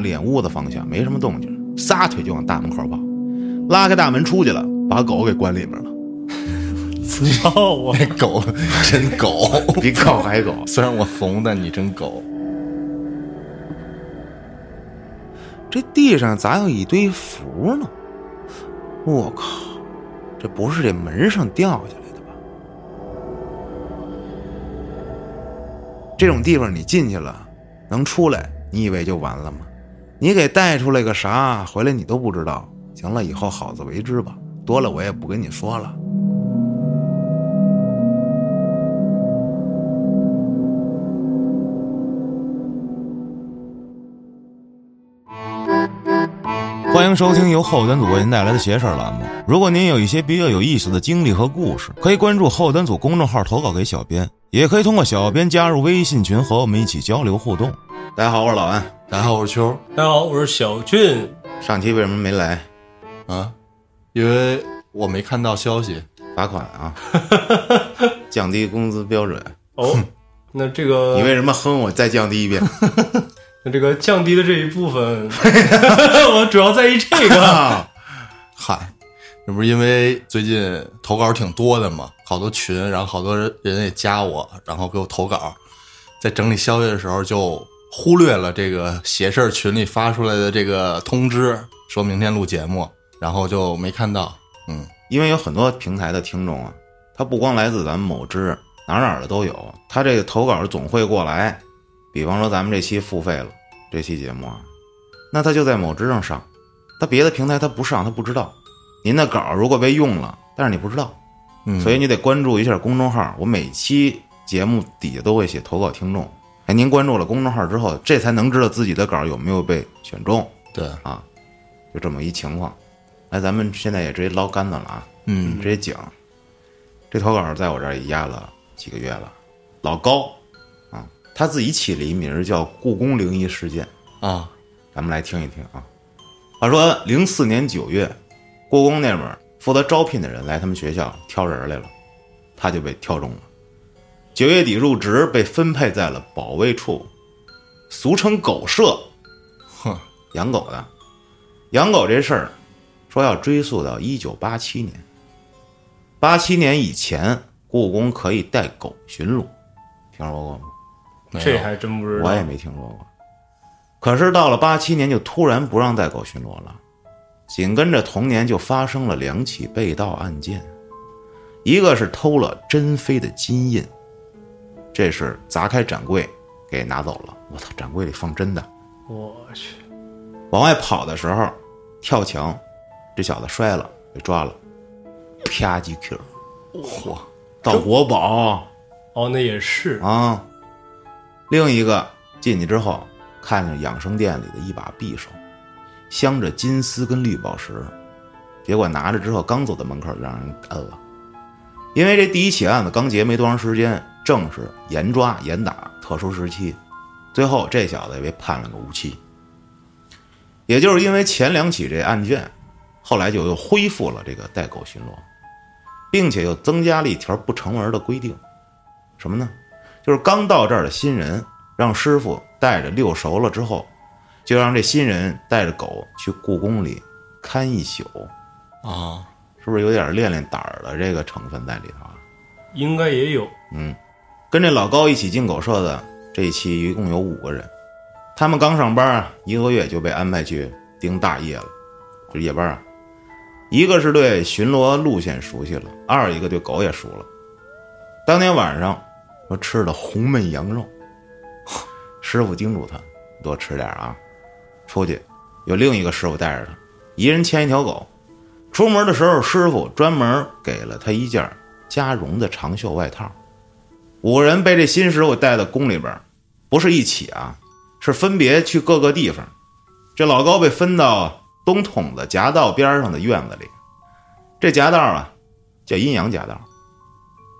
了眼屋子方向，没什么动静，撒腿就往大门口跑，拉开大门出去了，把狗给关里面了，操我！那狗真狗，比狗还狗。虽然我怂，但你真狗。这地上咋有一堆符呢？我靠，这不是这门上掉下来的吧？这种地方你进去了，能出来，你以为就完了吗？你给带出来个啥，回来你都不知道。行了，以后好自为之吧，多了我也不跟你说了。欢迎收听由后端组为您带来的“邪事儿”栏目。如果您有一些比较有意思的经历和故事，可以关注后端组公众号投稿给小编，也可以通过小编加入微信群和我们一起交流互动。大家好，我是老安。大家好，我是秋大家好，我是小俊。上期为什么没来？啊，因为我没看到消息。罚款啊，降低工资标准。哦，那这个你为什么哼我？再降低一遍。那这个降低的这一部分，我主要在意这个。啊，嗨，这不是因为最近投稿挺多的嘛，好多群，然后好多人也加我，然后给我投稿，在整理消息的时候就忽略了这个写事儿群里发出来的这个通知，说明天录节目，然后就没看到。嗯，因为有很多平台的听众啊，他不光来自咱们某知，哪哪儿的都有。他这个投稿总会过来，比方说咱们这期付费了，这期节目啊，那他就在某知上上，他别的平台他不上，他不知道。您的稿如果被用了，但是你不知道，嗯所以你得关注一下公众号。我每期节目底下都会写投稿听众，哎，您关注了公众号之后，这才能知道自己的稿有没有被选中对，啊，就这么一情况。哎，咱们现在也直接捞杆子了啊，嗯直接讲。这投稿在我这儿也压了几个月了，老高啊，他自己起了一名儿叫“故宫灵异事件啊，”，咱们来听一听啊。话说零四年九月，故宫那边负责招聘的人来他们学校挑人来了，他就被挑中了。九月底入职，被分配在了保卫处，俗称狗舍，哼，养狗的。养狗这事儿，说要追溯到一九八七年。八七年以前，故宫可以带狗巡逻，听说过吗？这还真不知道。我也没听说过。可是到了八七年，就突然不让带狗巡逻了。紧跟着同年就发生了两起被盗案件，一个是偷了珍妃的金印，这是砸开展柜给拿走了。我操，展柜里放真的。我去，往外跑的时候，跳墙，这小子摔了，被抓了，啪叽 Q，嚯，盗国宝哦，那也是。啊！另一个进去之后，看见养生店里的一把匕首，镶着金丝跟绿宝石，结果拿着之后，刚走到门口就让人摁了。因为这第一起案子刚结没多长时间，正是严抓严打特殊时期，最后这小子也被判了个无期。也就是因为前两起这案件，后来就又恢复了这个带狗巡逻，并且又增加了一条不成文的规定，什么呢？就是刚到这儿的新人，让师傅带着遛熟了之后，就让这新人带着狗去故宫里看一宿，啊，是不是有点练练胆儿的这个成分在里头啊？应该也有。跟这老高一起进狗舍的这一期一共有五个人，他们刚上班啊，一个月就被安排去盯大夜了，就夜班啊。一个是对巡逻路线熟悉了，二一个对狗也熟了。当天晚上，说吃的红焖羊肉，师傅叮嘱他多吃点啊。出去，有另一个师傅带着他，一人牵一条狗。出门的时候，师傅专门给了他一件加绒的长袖外套。五人被这新师傅带到宫里边，不是一起啊，是分别去各个地方。这老高被分到东筒子夹道边上的院子里，这夹道啊叫阴阳夹道。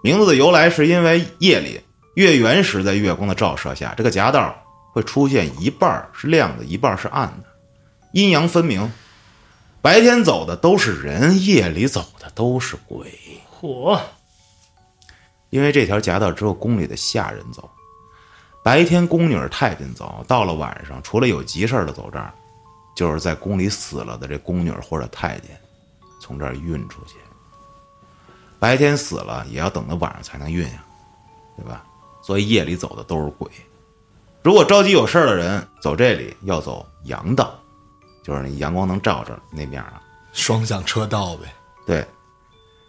名字的由来是因为夜里月圆时在月光的照射下，这个夹道会出现一半是亮的，一半是暗的，阴阳分明。白天走的都是人，夜里走的都是鬼。嚯，因为这条夹道只有宫里的下人走，白天宫女太监走，到了晚上，除了有急事的走这儿，就是在宫里死了的这宫女或者太监，从这儿运出去。白天死了也要等到晚上才能运呀，对吧？所以夜里走的都是鬼。如果着急有事儿的人走这里，要走阳道，就是那阳光能照着那面啊。双向车道呗。对，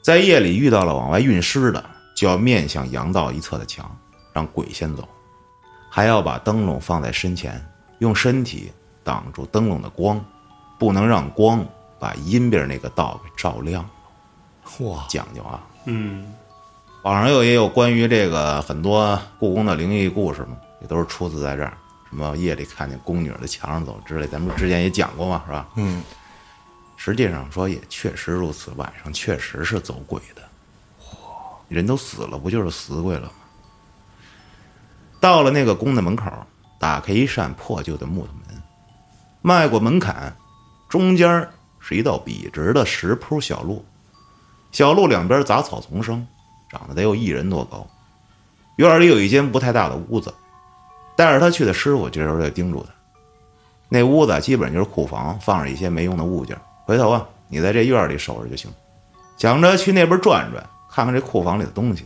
在夜里遇到了往外运尸的，就要面向阳道一侧的墙，让鬼先走，还要把灯笼放在身前，用身体挡住灯笼的光，不能让光把阴边那个道给照亮。哇，讲究啊！嗯，网上又也有关于这个很多故宫的灵异故事嘛，也都是出自在这儿。什么夜里看见宫女在墙上走之类，咱们之前也讲过嘛，是吧？嗯，实际上说也确实如此，晚上确实是走鬼的。人都死了，不就是死鬼了吗？到了那个宫的门口，打开一扇破旧的木头门，迈过门槛，中间是一道笔直的石铺小路，小路两边杂草丛生，长得得有一人多高。院里有一间不太大的屋子，带着他去的师傅这时候就叮嘱他。那屋子基本就是库房，放着一些没用的物件。回头啊，你在这院里守着就行。想着去那边转转，看看这库房里的东西。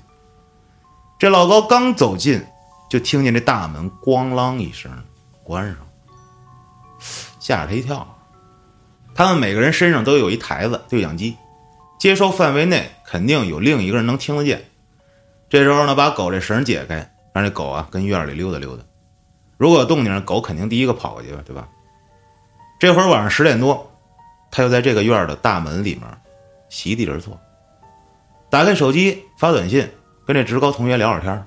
这老高刚走近，就听见这大门咣啷一声关上，吓了他一跳。他们每个人身上都有一台子对讲机，接收范围内肯定有另一个人能听得见。这时候呢，把狗这绳解开，让这狗啊跟院里溜达溜达。如果有动静，狗肯定第一个跑过去吧，对吧？这会儿晚上十点多，他又在这个院的大门里面席地而坐，打开手机发短信，跟这职高同学聊会儿天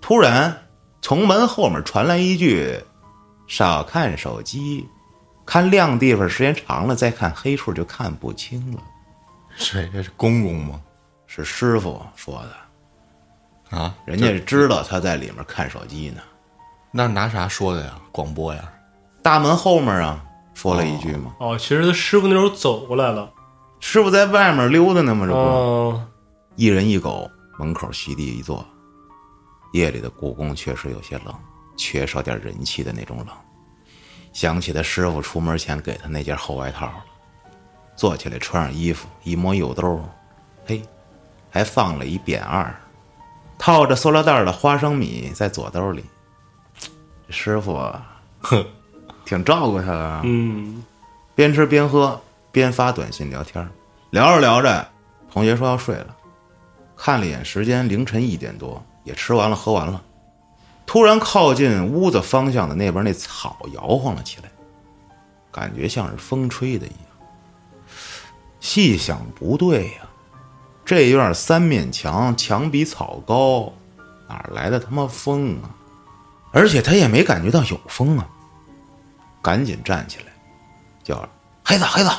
突然，从门后面传来一句：“少看手机，看亮地方时间长了，再看黑处就看不清了。谁？这是公公吗？”是师傅说的，啊，人家知道他在里面看手机呢。那拿啥说的呀？广播呀？大门后面啊，说了一句吗。哦，其实他师傅那时候走过来了。师傅在外面溜达呢嘛，这不，哦，一人一狗，门口席地一坐。夜里的故宫确实有些冷，缺少点人气的那种冷。想起他师傅出门前给他那件厚外套了，坐起来穿上衣服，一摸右兜，嘿，还放了一扁二，套着塑料袋的花生米在左兜里。这师傅啊，哼，挺照顾他的啊。嗯，边吃边喝边发短信聊天，聊着聊着，同学说要睡了，看了一眼时间，凌晨一点多，也吃完了喝完了。突然靠近屋子方向的那边那草摇晃了起来，感觉像是风吹的一样。细想不对呀、这院三面墙，墙比草高，哪来的他妈风啊？而且他也没感觉到有风啊。赶紧站起来，叫黑子黑子，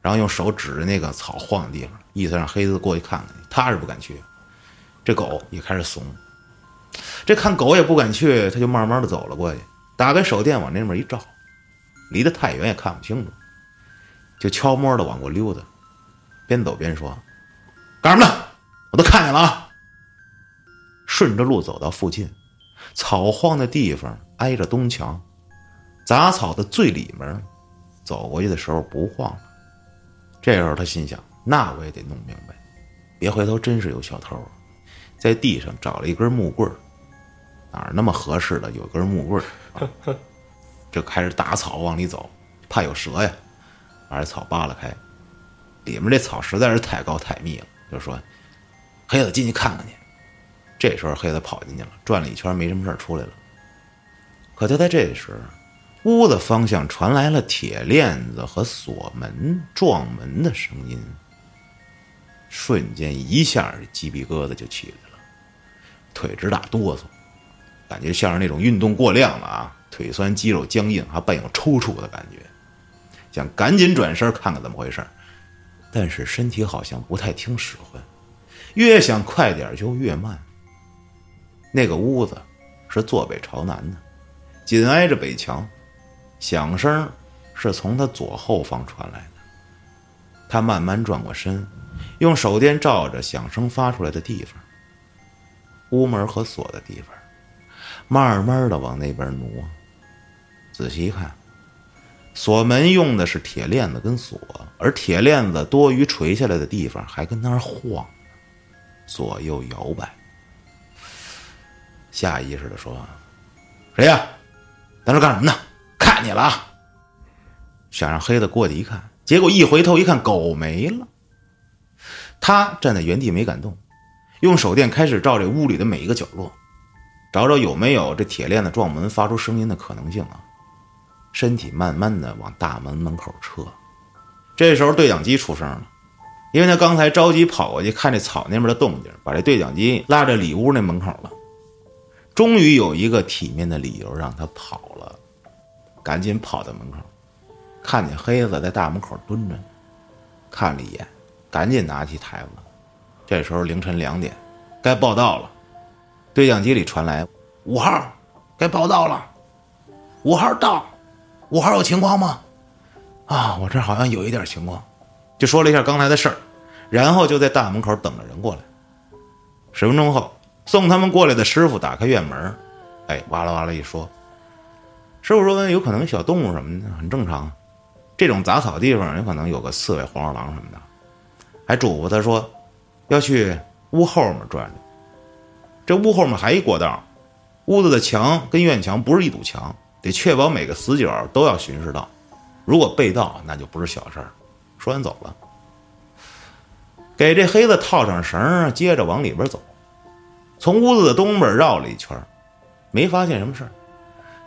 然后用手指着那个草晃的地方，意思让黑子过去看看。他是不敢去，这狗也开始怂。这看狗也不敢去，他就慢慢的走了过去，打开手电往那边一照，离得太远也看不清楚，就悄摸的往过溜达，边走边说：“干什么呢？我都看见了啊！”顺着路走到附近，草晃的地方挨着东墙。杂草的最里面，走过去的时候不晃了。这时候他心想：那我也得弄明白，别回头真是有小偷。在地上找了一根木棍，哪儿那么合适的有根木棍儿、啊，就开始打草往里走，怕有蛇呀，把这草扒拉开。里面这草实在是太高太密了，就说：“黑子进去看看去。”这时候黑子跑进去了，转了一圈没什么事儿出来了。可就在这时，屋子方向传来了铁链子和锁门撞门的声音，瞬间一下鸡皮疙瘩就起来了，腿直打哆嗦，感觉像是那种运动过量了啊，腿酸肌肉僵硬，还伴有抽搐的感觉，想赶紧转身看看怎么回事，但是身体好像不太听使唤，越想快点就越慢。那个屋子是坐北朝南的，紧挨着北墙。响声是从他左后方传来的。他慢慢转过身，用手电照着响声发出来的地方，屋门和锁的地方，慢慢的往那边挪。仔细一看，锁门用的是铁链子跟锁，而铁链子多余垂下来的地方还跟那儿晃，左右摇摆。下意识的说：“谁呀？在这干什么呢？看你了啊！”想让黑子过去一看，结果一回头一看，狗没了。他站在原地没敢动，用手电开始照这屋里的每一个角落，找找有没有这铁链子撞门发出声音的可能性啊。身体慢慢的往大门门口撤。这时候对讲机出声了，因为他刚才着急跑过去看这草那边的动静，把这对讲机拉着里屋那门口了。终于有一个体面的理由让他跑了，赶紧跑到门口，看见黑子在大门口蹲着，看了一眼，赶紧拿起台子。这时候凌晨两点，该报道了。对讲机里传来：“五号，该报道了。五号到，五号有情况吗？啊，我这好像有一点情况。”就说了一下刚才的事儿，然后就在大门口等着人过来。十分钟后。送他们过来的师傅打开院门，哎，哇啦哇啦一说，师傅说有可能小动物什么的很正常，这种杂草地方有可能有个刺猬、黄鼠狼什么的，还嘱咐他说要去屋后面转转。这屋后面还一过道，屋子的墙跟院墙不是一堵墙，得确保每个死角都要巡视到，如果被盗那就不是小事儿。说完走了，给这黑子套上绳，接着往里边走。从屋子的东边绕了一圈，没发现什么事儿。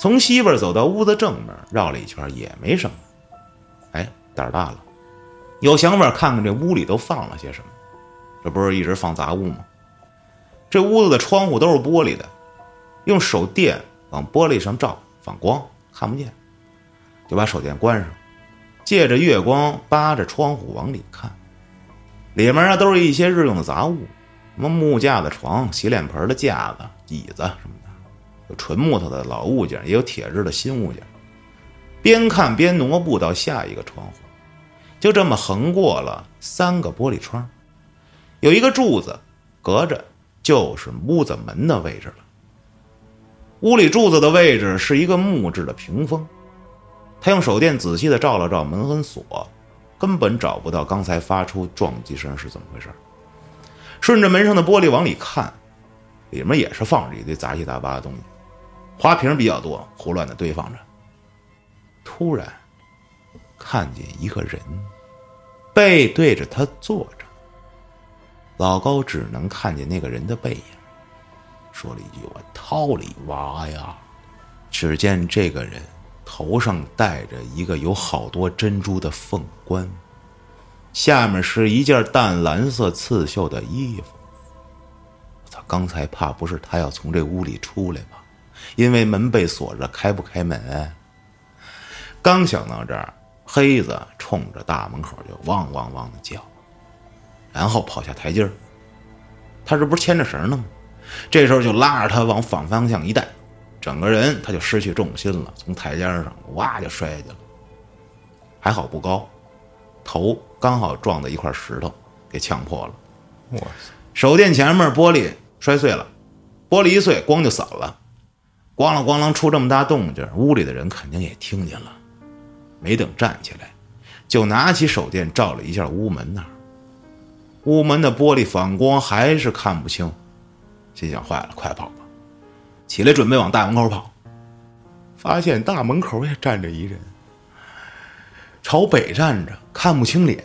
从西边走到屋子正面，绕了一圈也没什么。哎，胆儿大了，有想法看看这屋里都放了些什么。这不是一直放杂物吗？这屋子的窗户都是玻璃的，用手电往玻璃上照，反光看不见，就把手电关上，借着月光扒着窗户往里看，里面啊都是一些日用的杂物。什么木架的床、洗脸盆的架子、椅子什么的，有纯木头的老物件，也有铁制的新物件。边看边挪步到下一个窗户，就这么横过了三个玻璃窗，有一个柱子隔着，就是屋子门的位置了。屋里柱子的位置是一个木质的屏风，他用手电仔细的照了照门和锁，根本找不到刚才发出撞击声是怎么回事。顺着门上的玻璃往里看，里面也是放着一堆杂七杂八的东西，花瓶比较多，胡乱的堆放着。突然，看见一个人背对着他坐着，老高只能看见那个人的背影，说了一句：“我操你娃呀！”只见这个人头上戴着一个有好多珍珠的凤冠。下面是一件淡蓝色刺绣的衣服。我操！刚才怕不是他要从这屋里出来吧？因为门被锁着，开不开门？刚想到这儿，黑子冲着大门口就汪汪汪的叫，然后跑下台阶儿。他这不是牵着绳呢吗？这时候就拉着他往反方向一带，整个人他就失去重心了，从台阶上哇就摔下去了。还好不高。头刚好撞到一块石头，给呛破了。哇塞！手电前面玻璃摔碎了，玻璃一碎，光就散了。咣啷咣啷出这么大动静，屋里的人肯定也听见了。没等站起来，就拿起手电照了一下屋门那儿。屋门的玻璃反光，还是看不清。心想：坏了，快跑吧！起来准备往大门口跑，发现大门口也站着一人。朝北站着，看不清脸，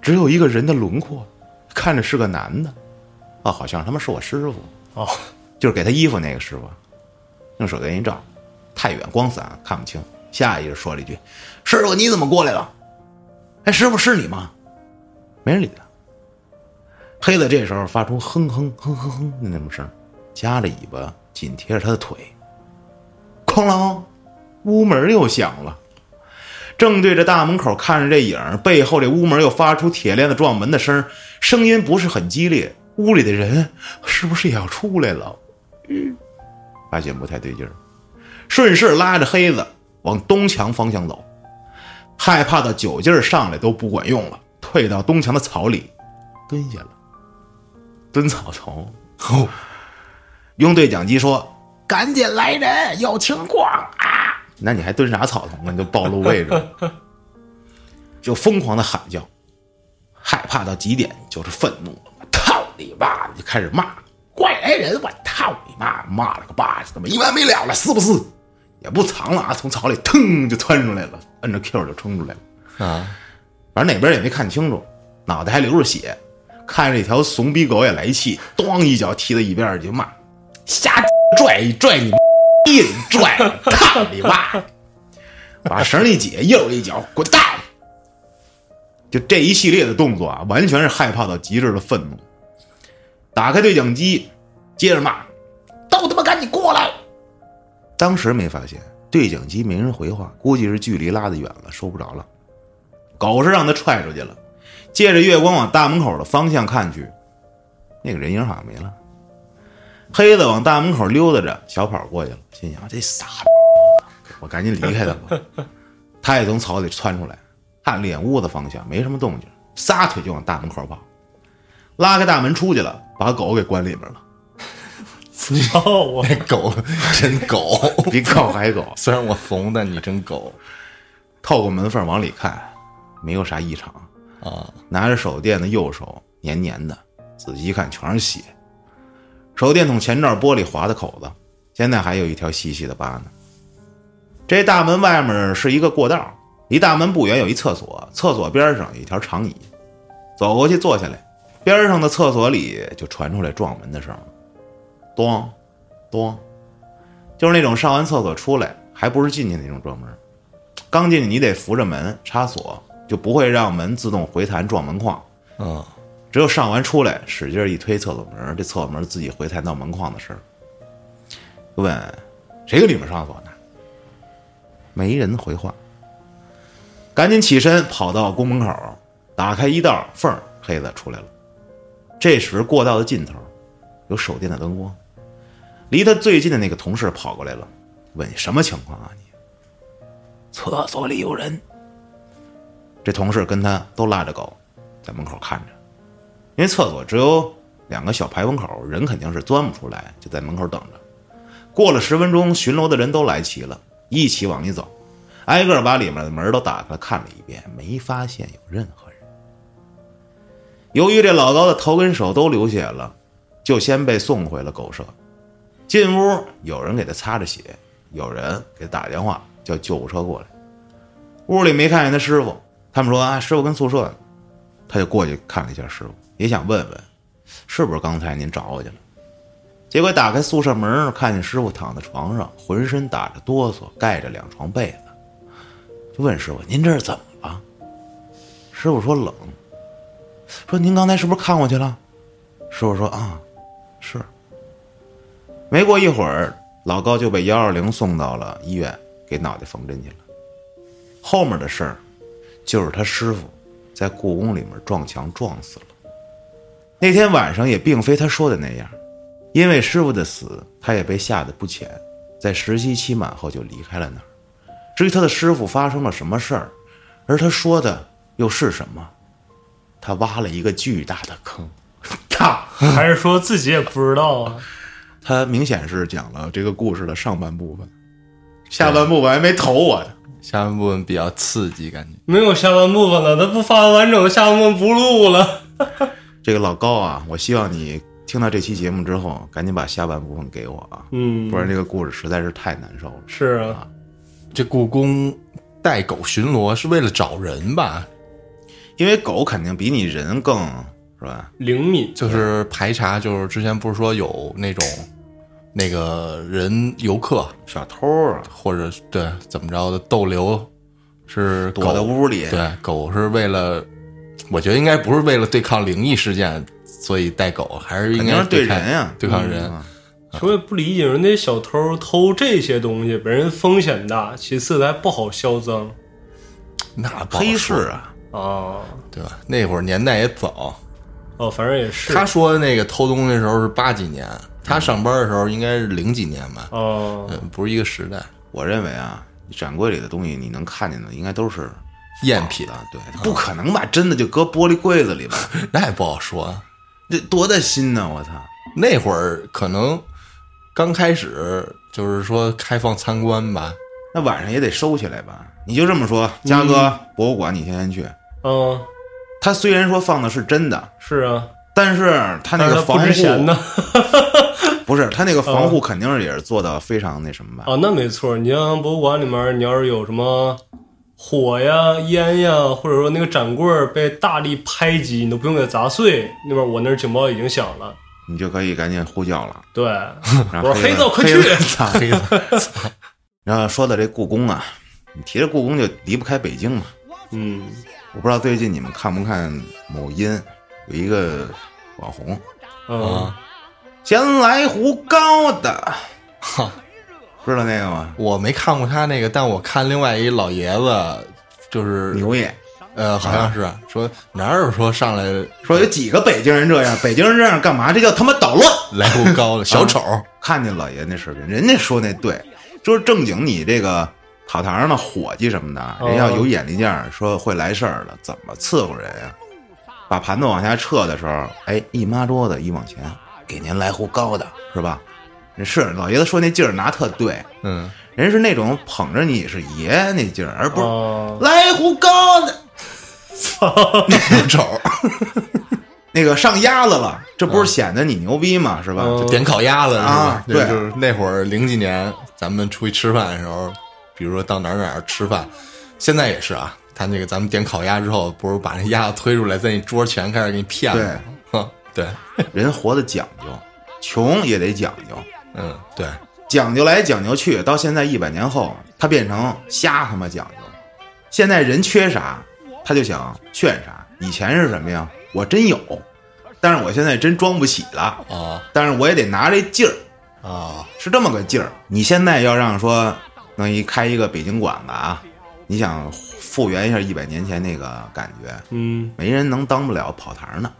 只有一个人的轮廓，看着是个男的，啊，好像他妈是我师傅哦，就是给他衣服那个师傅，用手电一照，太远光散看不清，下意识说了一句：“师傅你怎么过来了？”哎，师傅是你吗？没人理他。黑子这时候发出哼哼哼哼哼的那种声，夹着尾巴紧贴着他的腿，哐啷，屋门又响了。正对着大门口看着这影背后这屋门又发出铁链子撞门的声声音不是很激烈。屋里的人是不是也要出来了？嗯，发现不太对劲儿，顺势拉着黑子往东墙方向走。害怕的酒劲儿上来都不管用了，退到东墙的草里蹲下了，蹲草丛。用对讲机说：“赶紧来人，有情况啊！那你还蹲啥草丛啊？你就暴露位置，就疯狂的喊叫，害怕到极点，就是愤怒。我操你妈！就开始骂怪来人，我操你妈！骂了个巴，怎么没完没了了？是不是？也不藏了啊，从草里腾就窜出来了，摁着 Q 就冲出来了。啊，反正哪边也没看清楚，脑袋还流着血，看着一条怂逼狗也来气，咣一脚踢到一边儿就骂：“瞎拽一拽你逼你拽，操你妈！” 把绳一解，又一脚滚蛋！就这一系列的动作啊，完全是害怕到极致的愤怒。打开对讲机，接着骂：“都他妈赶紧过来！”当时没发现对讲机没人回话，估计是距离拉得远了，收不着了。狗是让他踹出去了，借着月光往大门口的方向看去，那个人影好像没了。黑子往大门口溜达着，小跑过去了，心想这傻逼，我赶紧离开他吧。他也从草里窜出来，看了眼屋子方向，没什么动静，撒腿就往大门口跑，拉开大门出去了，把狗给关里面了，操我！那狗真狗，比狗还狗。虽然我怂，但你真狗透过门缝往里看，没有啥异常。啊！拿着手电的右手黏黏的，仔细一看全是血。手电筒前罩玻璃划的口子，现在还有一条细细的疤呢。这大门外面是一个过道，离大门不远有一厕所，厕所边上有一条长椅。走过去坐下来，边上的厕所里就传出来撞门的声咚，咚，就是那种上完厕所出来还不是进去那种撞门。刚进去你得扶着门插锁，就不会让门自动回弹撞门框。嗯，只有上完出来，使劲一推厕所门，这厕所门自己回弹到门框的声儿。问谁搁里面上厕所呢？没人回话。赶紧起身跑到宫门口，打开一道缝，黑子出来了。这时过道的尽头有手电的灯光，离他最近的那个同事跑过来了，问什么情况啊你？厕所里有人。这同事跟他都拉着狗，在门口看着。因为厕所只有两个小排风口，人肯定是钻不出来，就在门口等着。过了十分钟，巡逻的人都来齐了，一起往里走，挨个把里面的门都打开看了一遍，没发现有任何人。由于这老高的头跟手都流血了，就先被送回了狗舍。进屋，有人给他擦着血，有人给他打电话叫救护车过来。屋里没看见他师傅，他们说啊，师傅跟宿舍呢。他就过去看了一下师傅，也想问问，是不是刚才您找我去了？结果打开宿舍门，看见师傅躺在床上，浑身打着哆嗦，盖着两床被子，就问师傅：“您这是怎么了？”师傅说：“冷。”说：“您刚才是不是看过去了？”师傅说：“啊，是。”没过一会儿，老高就被幺二零送到了医院，给脑袋缝针去了。后面的事儿，就是他师傅在故宫里面撞墙撞死了。那天晚上也并非他说的那样，因为师傅的死，他也被吓得不浅，在实习期满后就离开了那儿。至于他的师傅发生了什么事儿，而他说的又是什么，他挖了一个巨大的坑。他 还是说自己也不知道啊？他明显是讲了这个故事的上半部分，下半部分还没投我呢。下半部分比较刺激，感觉没有下半部分了，他不发完整的下半部分不录了。这个老高啊，我希望你听到这期节目之后，赶紧把下半部分给我啊，嗯不然这个故事实在是太难受了。是啊，这故宫带狗巡逻是为了找人吧？因为狗肯定比你人更是吧？灵敏。就是排查，就是之前不是说有那种那个人游客小偷啊，或者对怎么着的逗留是躲在屋里，对狗是为了，我觉得应该不是为了对抗灵异事件，所以带狗，还是应该是对抗人呀，对抗人。嗯。我也不理解，人家小偷偷这些东西，本身风险大，其次还不好销赃。那不好黑说市啊，啊。对吧？那会儿年代也早，哦，反正也是他说的那个偷东西的时候是八几年，他上班的时候应该是零几年吧？哦，嗯，不是一个时代。我认为啊，展柜里的东西你能看见的，应该都是赝品啊，对，不可能把真的就搁玻璃柜子里吧？那也不好说。这多大心呢！我操！那会儿可能刚开始就是说开放参观吧，那晚上也得收起来吧？你就这么说，嘉哥博物馆你天天去，嗯，他虽然说放的是真的，是啊，但是他那个防护。不是他那个防护肯定是也是做的非常那什么吧？啊，那没错。你像博物馆里面，你要是有什么火呀、烟呀，或者说那个展柜被大力拍击，你都不用给它砸碎，那边我那儿警报已经响了。你就可以赶紧呼叫了。对，我说黑子快黑去子操黑子 然后说到这故宫啊，你提着故宫就离不开北京嘛。嗯，我不知道最近你们看不看某音有一个网红嗯，啊，先来壶高的，哈，知道那个吗？我没看过他那个，但我看另外一老爷子，就是牛爷呃，好像是说哪有说上来说有几个北京人这样，北京人这样干嘛？这叫他妈捣乱。来壶高的小丑，看见老爷那视频，人家说那对，就是正经你这个跑堂上的伙计什么的，哦。人要有眼力劲儿，说会来事儿的，怎么伺候人呀？把盘子往下撤的时候，哎，一抹桌子一往前，给您来壶高的，是吧？是老爷子说那劲儿拿特对，嗯，人是那种捧着你是爷那劲儿，而不是、哦，来壶高的 操，那丑 那个上鸭子了，这不是显得你牛逼吗？是吧？嗯点烤鸭子啊？对就是那会儿零几年，咱们出去吃饭的时候，比如说到哪儿哪儿吃饭，现在也是啊。他那个咱们点烤鸭之后，不是把那鸭子推出来，在你桌前开始给你骗吗？哼，对，人活得讲究，穷也得讲究。嗯，对，讲究来讲究去，到现在一百年后，他变成瞎他妈讲究。现在人缺啥，他就想炫啥。以前是什么呀？我真有，但是我现在真装不起了。啊但是我也得拿这劲儿，啊，是这么个劲儿。你现在要让说弄一开一个北京馆子啊，你想复原一下一百年前那个感觉，嗯，没人能当不了跑堂的。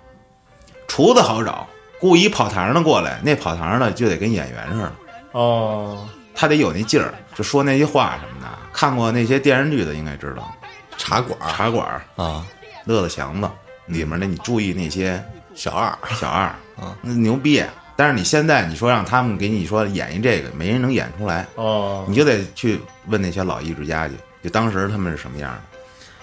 厨子好找，雇一跑堂的过来，那跑堂的就得跟演员似的。哦，他得有那劲儿，就说那些话什么的。看过那些电视剧的应该知道，茶馆儿茶馆儿、啊，乐乐祥子里面的，你注意那些小二小二，啊那牛逼。但是你现在你说让他们给你说演一这个，没人能演出来，哦，你就得去问那些老艺术家去，就当时他们是什么样的。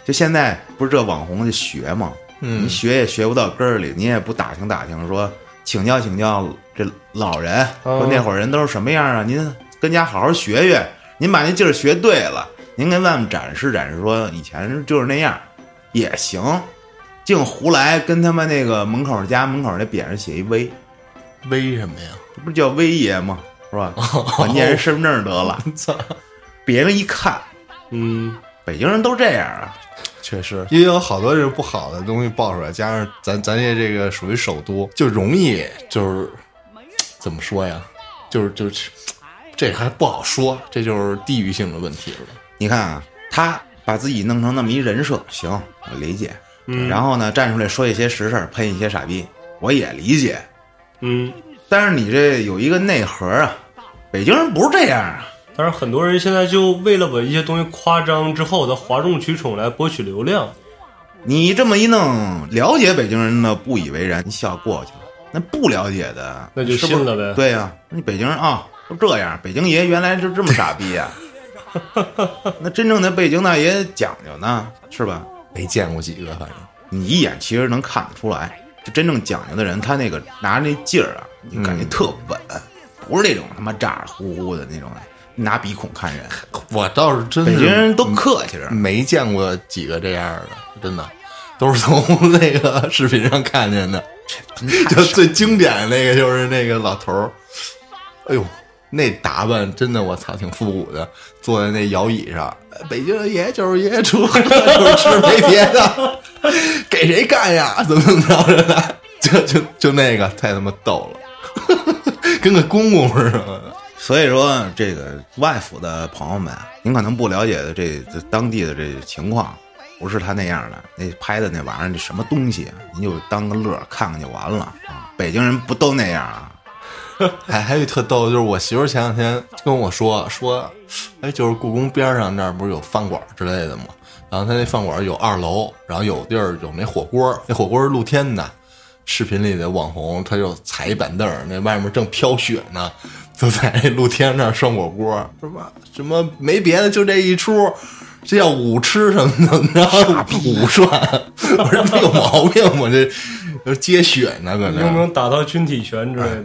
就现在不是这网红就学吗？嗯你学也学不到根儿里，你也不打听打听，说请教请教这老人，哦说那会儿人都是什么样啊？您跟家好好学学，您把那劲儿学对了，您跟外面展示展示，说以前就是那样，也行。净胡来，跟他们那个门口家门口那匾上写一威，威什么呀？这不是叫威爷吗？是吧？我念人身份证得了，操，别人一看，嗯，北京人都这样啊。确实，因为有好多这不好的东西爆出来，加上咱咱这这个属于首都，就容易就是怎么说呀？就是就是这还不好说，这就是地域性的问题了。你看啊，他把自己弄成那么一人设，行，我理解。嗯然后呢，站出来说一些实事儿，喷一些傻逼，我也理解。嗯，但是你这有一个内核啊，北京人不是这样啊。但是很多人现在就为了把一些东西夸张之后，他哗众取宠来博取流量。你这么一弄，了解北京人的不以为然，一笑过去了。那不了解的，那就信了呗对呀、你北京人啊，都这样。北京爷原来就这么傻逼呀、那真正的北京大爷讲究呢，是吧？没见过几个，反正。你一眼其实能看得出来，就真正讲究的人，他那个拿着那劲儿啊，你感觉特稳，不是那种他妈咋咋呼呼的那种，拿鼻孔看人。我倒是真北京人都客气着，没见过几个这样的，真的。都是从那个视频上看见的。就最经典的那个就是那个老头儿，哎呦，那打扮真的我操，挺复古的，坐在那摇椅上，北京爷就是爷，出就是吃，没别的，给谁干呀？怎么怎么着的？就就就那个太他妈逗了，跟个公公似的。所以说这个外府的朋友们，您可能不了解这这当地的这情况，不是他那样的，那拍的那玩意儿，那什么东西，您就当个乐看看就完了啊。北京人不都那样啊？还还有特逗，就是我媳妇前两天跟我说说，哎，就是故宫边上那儿不是有饭馆之类的吗？然后他那饭馆有二楼，然后有地儿有那火锅，那火锅是露天的。视频里的网红他就踩一板凳儿，那外面正飘雪呢，就在露天那儿涮火锅，是吧？什么没别的，就这一出，这叫武吃什么的，然后武涮，我说没有毛病吗？这这接血呢，搁能不这。能打到军体拳之类的？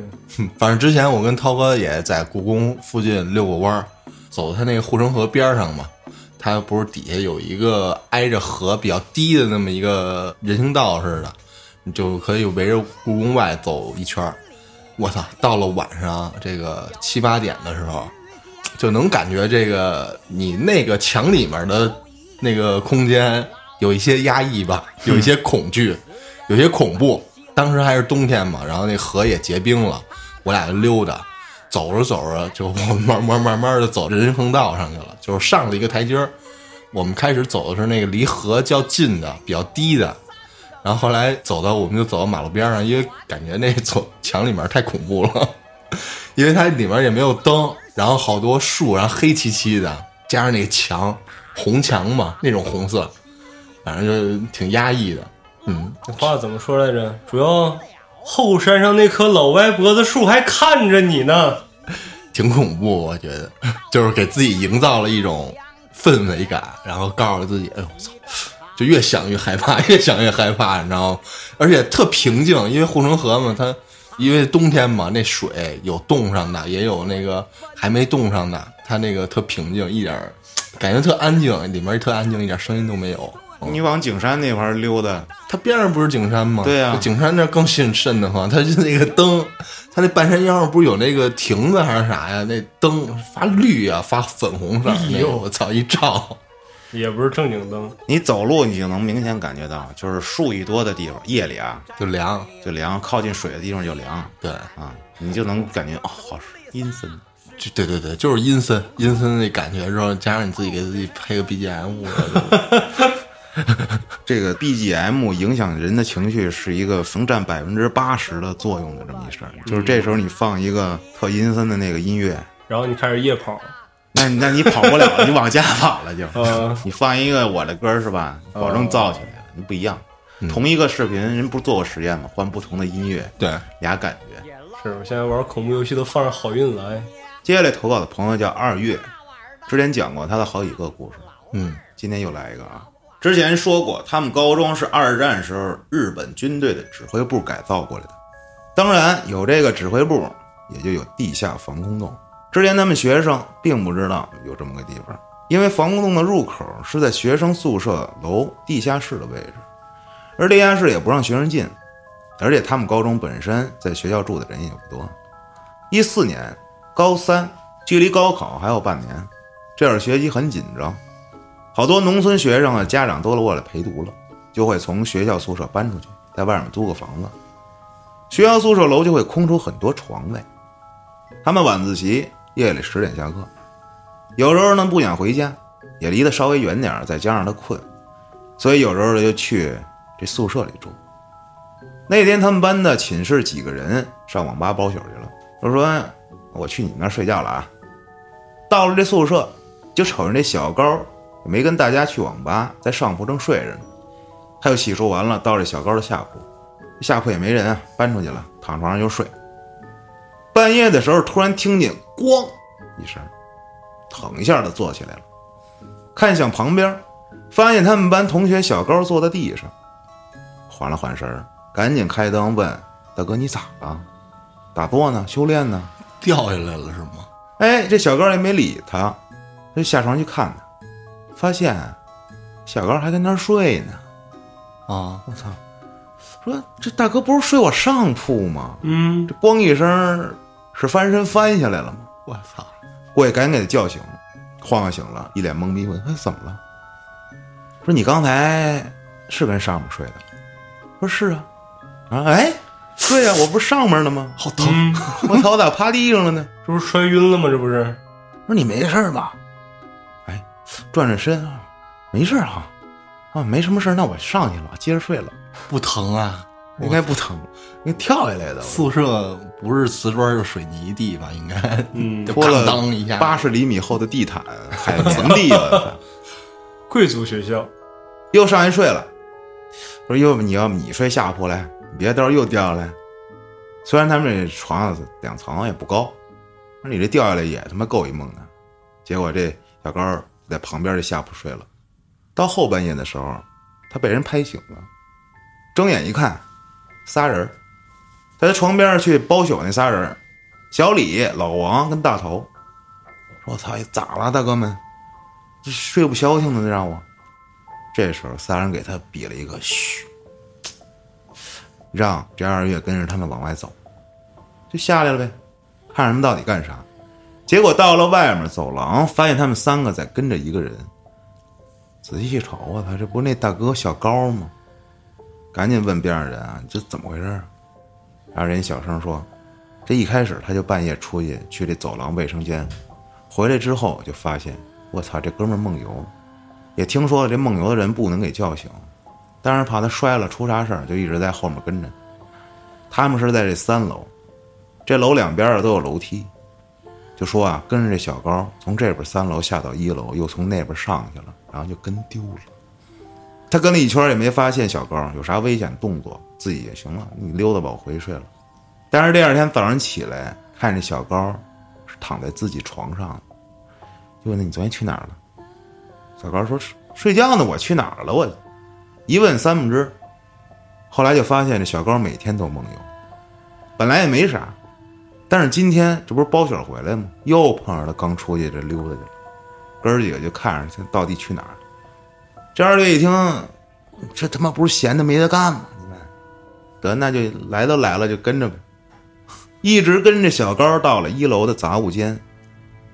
反正之前我跟涛哥也在故宫附近遛过弯儿，走他那个护城河边上嘛，他不是底下有一个挨着河比较低的那么一个人行道似的，你就可以围着故宫外走一圈儿。我操，到了晚上这个七八点的时候，就能感觉这个你那个墙里面的那个空间有一些压抑吧，有一些恐惧，有些恐怖。当时还是冬天嘛，然后那河也结冰了，我俩就溜达，走着走着就 慢慢慢慢的走人行道上去了，就是上了一个台阶。我们开始走的是那个离河较近的、比较低的，然后后来走到我们就走到马路边上，因为感觉那走墙里面太恐怖了，因为它里面也没有灯，然后好多树，然后黑漆漆的，加上那个墙红墙嘛，那种红色，反正就挺压抑的。嗯，这话怎么说来着？主要后山上那棵老歪脖子树还看着你呢。挺恐怖，我觉得，就是给自己营造了一种氛围感，然后告诉自己，哎呦我操，就越想越害怕，越想越害怕，你知道吗？而且特平静，因为护城河嘛，它因为冬天嘛，那水有冻上的，也有那个还没冻上的，它那个特平静，一点感觉特安静，里面特安静，一点声音都没有。你往景山那块儿溜达，它边上不是景山吗？对呀景山那更瘆瘆得慌，它就那个灯，它那半山腰上不是有那个亭子还是啥呀？那灯发绿啊，发粉红色，哎呦我操一照，也不是正经灯，你走路你就能明显感觉到，就是树一多的地方，夜里啊就凉。就凉，靠近水的地方就凉对，啊，你就能感觉哦，好阴森。就对对对，就是阴森阴森那感觉，之后加上你自己给自己配个 BGM，就 这个 BGM 影响人的情绪是一个能占百分之八十的作用的这么一事儿，就是这时候你放一个特阴森的那个音乐，然后你开始夜跑，那那你跑不了，你往家跑了就。呃，你放一个我的歌儿是吧？保证燥起来了，你不一样。同一个视频，人不是做过实验吗？换不同的音乐，对，俩感觉。是我现在玩恐怖游戏都放上好运来，接下来投稿的朋友叫二月，之前讲过他的好几个故事，嗯，今天又来一个啊。之前说过，他们高中是二战时候日本军队的指挥部改造过来的，当然有这个指挥部，也就有地下防空洞。之前他们学生并不知道有这么个地方，因为防空洞的入口是在学生宿舍楼地下室的位置，而地下室也不让学生进，而且他们高中本身在学校住的人也不多。一四年高三，距离高考还有半年，这会儿学习很紧张。好多农村学生啊，家长都过来陪读了，就会从学校宿舍搬出去，在外面租个房子。学校宿舍楼就会空出很多床位。他们晚自习夜里十点下课，有时候呢不想回家，也离得稍微远点儿，再加上他困，所以有时候就去这宿舍里住。那天他们班的寝室几个人上网吧包宿去了，就说我去你们那睡觉了啊。到了这宿舍，就瞅着这小高没跟大家去网吧，在上铺正睡着呢。他又洗漱完了，到这小高的下铺，下铺也没人啊，搬出去了，躺床上就睡。半夜的时候，突然听见“咣”一声，腾一下就坐起来了，看向旁边，发现他们班同学小高坐在地上，缓了缓神儿，赶紧开灯问：“大哥，你咋了？打坐呢？修炼呢？”掉下来了是吗？哎，这小高也没理他，他就下床去看他，发现小高还跟那儿睡呢。啊，我操！说这大哥不是睡我上铺吗？嗯，这咣一声是翻身翻下来了吗？我操！过去赶紧给他叫醒，晃晃醒了，一脸懵逼问：“哎，怎么了？”说你刚才是跟上面睡的？说是啊。啊，哎，对呀、我不是上面的吗？好疼！嗯，我操，我咋趴地上了呢？这不是摔晕了吗？这不是？说你没事吧？哎，转转身啊，没事儿啊，啊，没什么事儿，那我上去了，接着睡了，不疼啊？应该不疼，应该跳下来的。宿舍不是瓷砖就是水泥地吧？应该，嗯 就拖了当当一下，八十厘米厚的地毯，海绵地了，贵族学校，又上去睡了。说要不你要不你睡下铺来，你别到时候又掉下来。虽然他们这床两层也不高，说你这掉下来也他妈够一梦的。结果这小高儿在旁边就下铺睡了。到后半夜的时候，他被人拍醒了，睁眼一看，仨人儿在他床边去包宿那仨人，小李、老王跟大头。说我操，咋了，大哥们？这睡不消停呢，让我。这时候，仨人给他比了一个嘘，让这二月跟着他们往外走，就下来了呗，看他们到底干啥。结果到了外面走廊，发现他们三个在跟着一个人。仔细一瞅，我操，这不那大哥小高吗？赶紧问边上人啊，这怎么回事？然后人小声说，这一开始他就半夜出去去这走廊卫生间，回来之后就发现，我操，这哥们梦游。也听说了，这梦游的人不能给叫醒，但是怕他摔了出啥事儿，就一直在后面跟着。他们是在这三楼，这楼两边都有楼梯，就说啊，跟着这小高从这边三楼下到一楼，又从那边上去了，然后就跟丢了。他跟了一圈也没发现小高有啥危险动作，自己也行了，你溜达吧，我回去睡了。但是第二天早上起来，看着小高是躺在自己床上，就问他你昨天去哪儿了？小高说：“睡觉呢，我去哪儿了？我一问三不知。后来就发现这小高每天都梦游，本来也没啥，但是今天这不是包宿回来吗？又碰上他刚出去这溜达去了。哥儿几个就看着他到底去哪儿。这二队一听，这他妈不是闲的没得干吗？你们得那就来都来了，就跟着呗。一直跟着小高到了一楼的杂物间，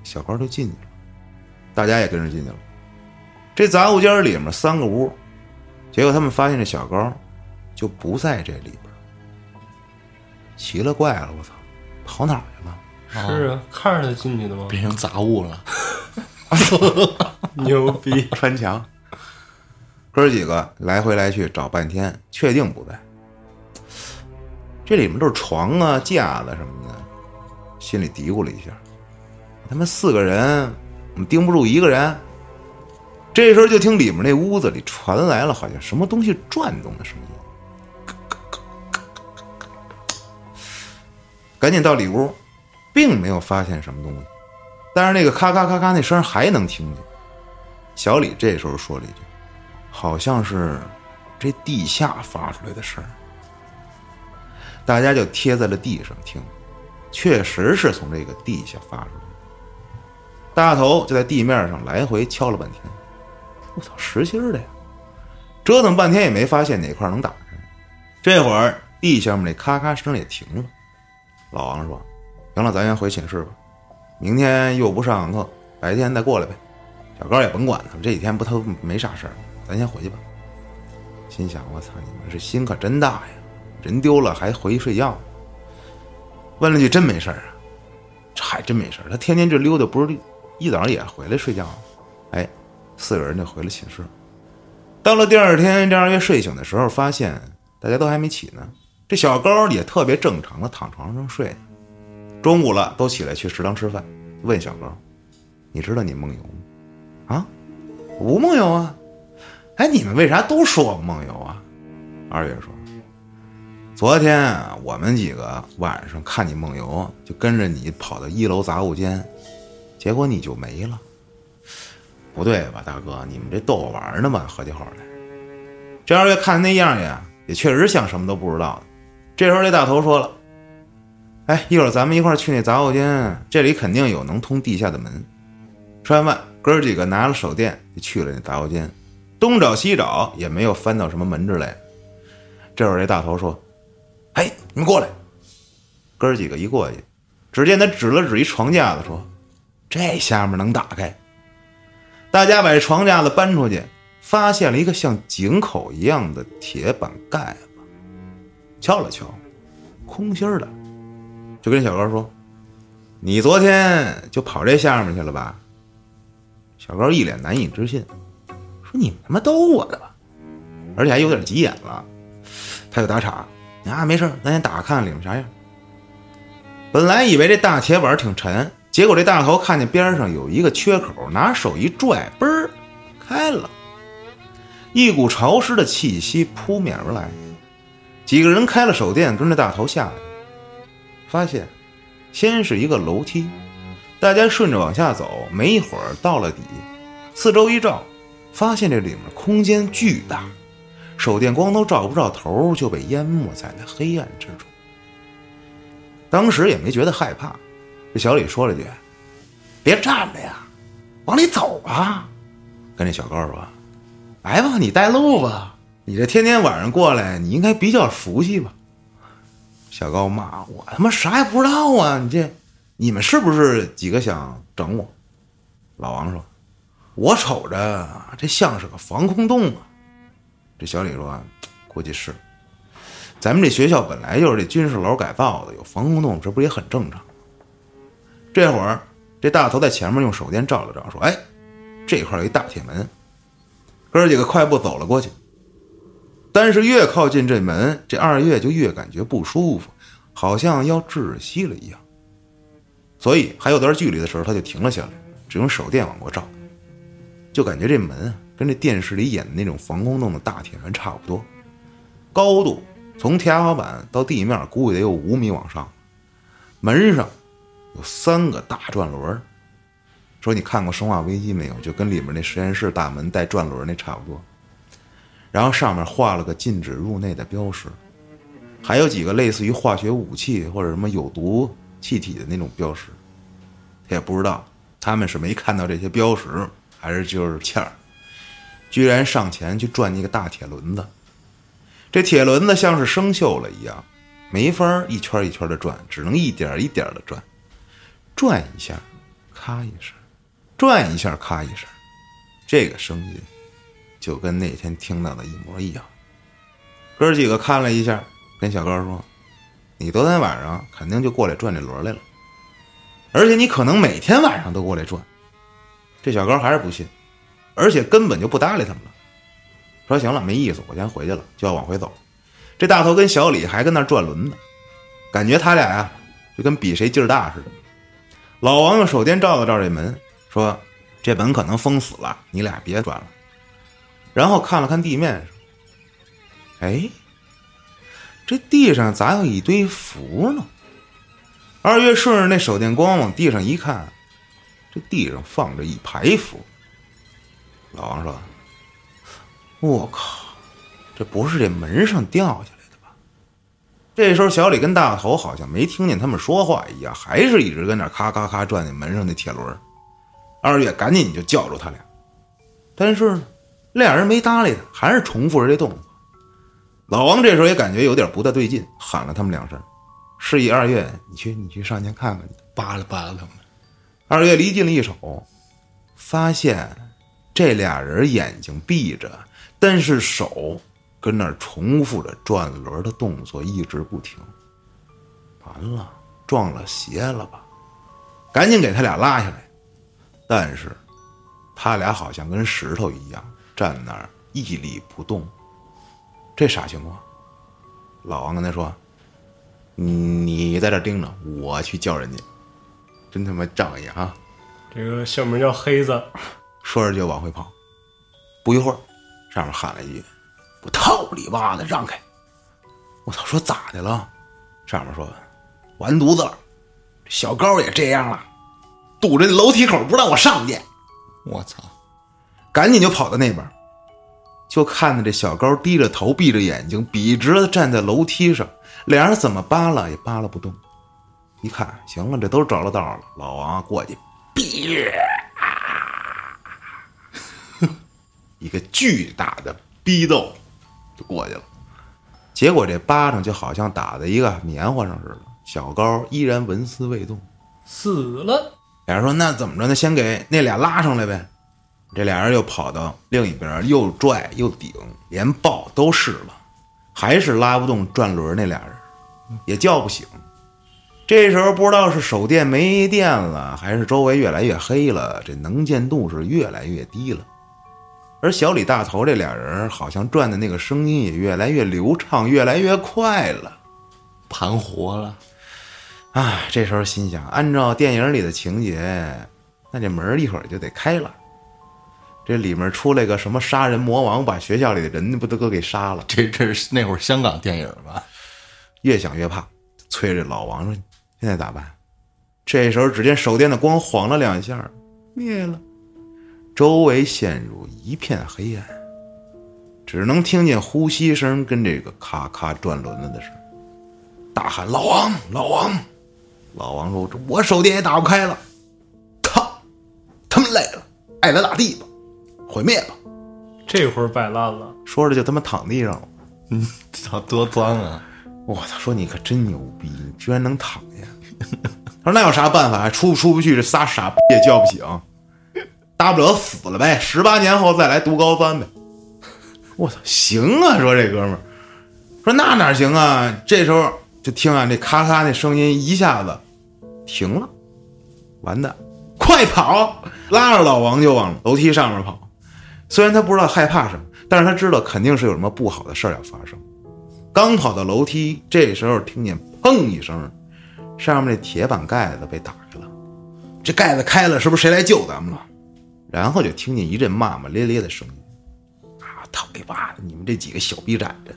小高就进去了，大家也跟着进去了。”这杂物间里面三个屋，结果他们发现这小高就不在这里边，奇了怪了，我操，跑哪儿去了？是啊，看着他进去的吗？变成杂物了，牛逼！穿墙，哥几个来回来去找半天，确定不在。这里面都是床啊、架子什么的，心里嘀咕了一下：他们四个人，我们盯不住一个人。这时候就听里面那屋子里传来了好像什么东西转动的声音，赶紧到里屋，并没有发现什么东西，但是那个咔咔咔咔那声还能听见。小李这时候说了一句：“好像是这地下发出来的声大家就贴在了地上听，确实是从这个地下发出来的。大头就在地面上来回敲了半天。我操，实心的呀！折腾半天也没发现哪块能打开。这会儿地下面那咔咔声也停了。老王说：“行了，咱先回寝室吧，明天又不上课，白天再过来呗。”小高也甭管他们，这几天不他没啥事儿，咱先回去吧。心想：我操，你们这心可真大呀！人丢了还回去睡觉。问了句：“真没事儿啊？”这还真没事儿。他天天这溜达，不是一早上也回来睡觉吗？哎。四个人就回了寝室。到了第二天，这二月睡醒的时候，发现大家都还没起呢。这小高也特别正常的躺床上睡。中午了，都起来去食堂吃饭。问小高：“你知道你梦游吗？”啊，不梦游啊。哎，你们为啥都说我梦游啊？二月说：“昨天我们几个晚上看你梦游，就跟着你跑到一楼杂物间，结果你就没了。”不对吧，大哥，你们这逗我玩呢吧？合起伙来，这二月看那样呀，也确实像什么都不知道的。这时候，这大头说了：“哎，一会儿咱们一块去那杂物间，这里肯定有能通地下的门。”吃完饭，哥几个拿了手电就去了那杂物间，东找西找也没有翻到什么门之类。这会儿，这大头说：“哎，你们过来！”哥几个一过去，只见他指了指一床架子，说：“这下面能打开。”大家把这床架子搬出去，发现了一个像井口一样的铁板盖，敲了敲，空心的，就跟小高说：“你昨天就跑这下面去了吧？”小高一脸难以置信，说：“你他妈逗我的吧？”而且还有点急眼了，他就打岔：“啊，没事，咱先打开看里面啥样。”本来以为这大铁板挺沉。结果这大头看见边上有一个缺口，拿手一拽，嘣儿开了，一股潮湿的气息扑面而来。几个人开了手电，跟着大头下来，发现先是一个楼梯，大家顺着往下走，没一会儿到了底，四周一照，发现这里面空间巨大，手电光都照不着头，就被淹没在那黑暗之中。当时也没觉得害怕，这小李说了句：“别站着呀，往里走啊！”跟这小高说：“来吧，你带路吧，你这天天晚上过来，你应该比较熟悉吧？”小高骂我他妈啥也不知道啊！你这，你们是不是几个想整我？老王说：“我瞅着这像是个防空洞啊。”这小李说：“估计是。咱们这学校本来就是这军事楼改造的，有防空洞，这不也很正常？”这会儿，这大头在前面用手电照了照，说：“哎，这块有一大铁门。”哥几个快步走了过去。但是越靠近这门，这二月就越感觉不舒服，好像要窒息了一样。所以还有段距离的时候，他就停了下来，只用手电往过照，就感觉这门啊跟这电视里演的那种防空洞的大铁门差不多，高度从天花板到地面估计得有五米往上，门上有三个大转轮。说你看过《生化危机》没有？就跟里面那实验室大门带转轮那差不多。然后上面画了个禁止入内的标识，还有几个类似于化学武器或者什么有毒气体的那种标识。他也不知道他们是没看到这些标识，还是就是欠儿，居然上前去转那个大铁轮子。这铁轮子像是生锈了一样，没法一圈一圈的转，只能一点一点的转，转一下，咔一声，转一下，咔一声，这个声音。就跟那天听到的一模一样。哥几个看了一下，跟小高说：“你昨天晚上肯定就过来转这轮来了，而且你可能每天晚上都过来转。”这小高还是不信，而且根本就不搭理他们了，说：“行了，没意思，我先回去了。”就要往回走。这大头跟小李还跟那转轮子，感觉他俩呀就跟比谁劲儿大似的。老王用手电照了照这门，说：“这门可能封死了，你俩别转了。”然后看了看地面上，哎，这地上咋有一堆符呢？二月顺着那手电光往地上一看，这地上放着一排符。老王说：“我靠，这不是这门上掉下来的吧？”这时候小李跟大头好像没听见他们说话一样，还是一直跟那咔咔咔转那门上那铁轮。二月赶紧就叫住他俩，但是呢。俩人没搭理他，还是重复着这动作。老王这时候也感觉有点不大对劲，喊了他们两声，示意二月：“你去，你去上前看看。”扒拉扒拉他们。二月离近了一瞅，发现这俩人眼睛闭着，但是手跟那重复着转轮的动作，一直不停。完了，撞了邪了吧？赶紧给他俩拉下来。但是，他俩好像跟石头一样。站那儿屹立不动，这啥情况？老王跟他说：“你在这盯着，我去叫人家。”真他妈仗义啊！这个小名叫黑子，说着就往回跑。不一会儿，上面喊了一句：“我操你妈的，让开！”我操，说咋的了？上面说：“完犊子了，小高也这样了，堵着楼梯口不让我上去。”我操！赶紧就跑到那边，就看着这小高低着头，闭着眼睛，笔直的站在楼梯上，俩人怎么扒拉也扒拉不动。一看，行了，这都着了道了。老王过去，一个巨大的逼斗就过去了。结果这巴掌就好像打在一个棉花上似的，小高依然纹丝未动，死了。俩人说：“那怎么着呢？先给那俩拉上来呗。”这俩人又跑到另一边，又拽又顶，连抱都试了，还是拉不动转轮。那俩人也叫不醒。这时候不知道是手电没电了，还是周围越来越黑了，这能见度是越来越低了。而小李大头这俩人好像转的那个声音也越来越流畅，越来越快了，盘活了。啊，这时候心想，按照电影里的情节，那这门一会儿就得开了。这里面出来个什么杀人魔王，把学校里的人不都都给杀了？这这是那会儿香港电影吧？越想越怕，催着老王说：“现在咋办？这时候，只见手电的光晃了两下，灭了，周围陷入一片黑暗，只能听见呼吸声跟这个咔咔转轮子的声。大喊：“老王，老王！”老王说：“我手电也打不开了，靠，他们来了，爱咋咋地吧，毁灭吧！”这会儿摆烂了，说着就他妈躺地上了。嗯，操，多脏啊！我操，说你可真牛逼，你居然能躺下。他说那有啥办法？出不出不去，这仨傻逼也叫不醒，大不了死了呗，十八年后再来读高三呗。我操，行啊！说这哥们儿，说那哪行啊？这时候就听啊，这咔咔那声音一下子停了，完蛋，快跑！拉着老王就往楼梯上面跑。虽然他不知道害怕什么，但是他知道肯定是有什么不好的事儿要发生。刚跑到楼梯，这时候听见砰一声，上面那铁板盖子被打开了。这盖子开了，是不是谁来救咱们了？然后就听见一阵骂骂咧咧的声音：“啊，操你妈的！你们这几个小逼崽子，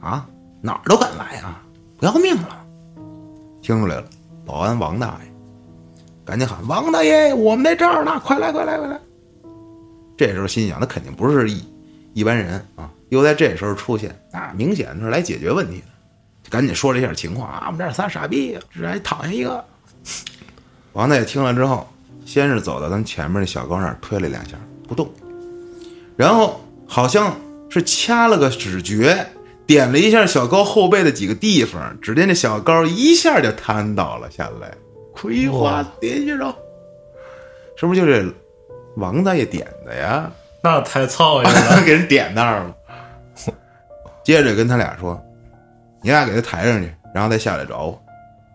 啊，哪儿都敢来啊！不要命了！”听出来了，保安王大爷，赶紧喊：“王大爷，我们在这儿呢！快来，快来，快来！”这时候心想，他肯定不是一一般人啊，又在这时候出现，那明显是来解决问题的。就赶紧说了一下情况啊，我们这儿仨傻逼，这还躺下一个。王大爷听了之后，先是走到咱前面那小高那儿推了两下，不动，然后好像是掐了个指诀，点了一下小高后背的几个地方，只见这小高一下就瘫倒了下来，葵花点穴手，是不是就这？王大爷点的呀，那太操心了，给人点那儿了。接着跟他俩说：“你俩给他抬上去，然后再下来找我。”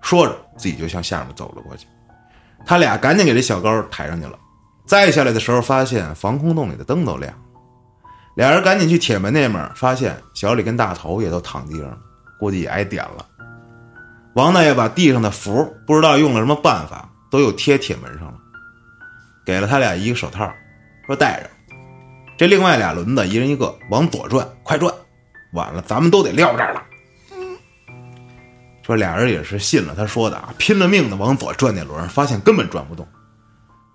说着，自己就向下面走了过去。他俩赶紧给这小高抬上去了。再下来的时候，发现防空洞里的灯都亮了。俩人赶紧去铁门那面，发现小李跟大头也都躺地上了，估计也挨点了。王大爷把地上的符不知道用了什么办法，都又贴铁门上了。给了他俩一个手套，说戴着。这另外俩轮子一人一个，往左转，快转。晚了，咱们都得撂这儿了。说俩人也是信了他说的啊，拼了命的往左转那轮，发现根本转不动。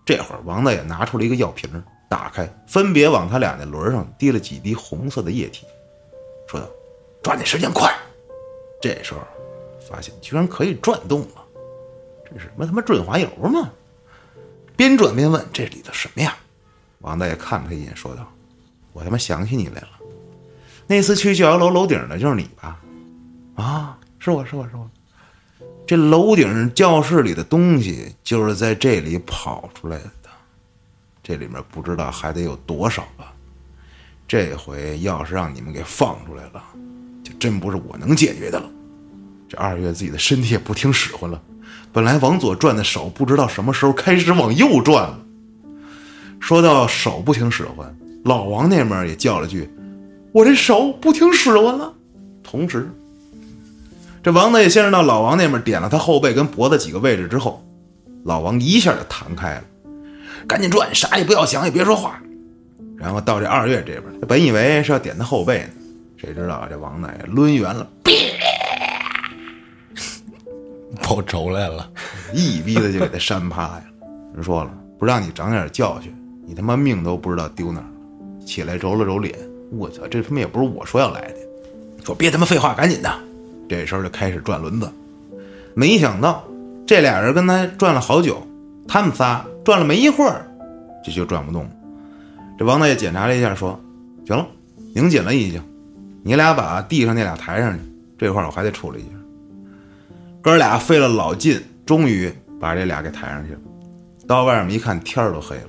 这会儿王大爷拿出了一个药瓶，打开，分别往他俩那轮上滴了几滴红色的液体，说道：“抓紧时间，快！”这时候发现居然可以转动了，这是什么他妈润滑油吗？边转边问：“这里头什么呀？”王大爷看了他一眼，说道：“我他妈想起你来了，那次去教学楼楼顶的就是你吧？啊，是我是我是我。这楼顶教室里的东西就是在这里跑出来的，这里面不知道还得有多少个。这回要是让你们给放出来了，就真不是我能解决的了。这二月自己的身体也不听使唤了。”本来往左转的手，不知道什么时候开始往右转了。说到手不听使唤，老王那边也叫了句：“我这手不听使唤了。”同时，这王大爷先是到老王那边点了他后背跟脖子几个位置之后，老王一下就弹开了，赶紧转，啥也不要想，也别说话。然后到这二月这边，本以为是要点他后背呢，谁知道这王大爷抡圆了。报仇来了，一逼子就给他扇趴呀！人说了，不让你长点教训，你他妈命都不知道丢哪儿了。起来揉了揉脸，我操，这他妈也不是我说要来的。说别他妈废话，赶紧的！这时候就开始转轮子。没想到这俩人跟他转了好久，他们仨转了没一会儿，这就转不动了。这王大爷检查了一下，说：“行了，拧紧了已经。你俩把地上那俩抬上去，这块我还得处理一下。”哥俩费了老劲，终于把这俩给抬上去了。到外面一看，天儿都黑了。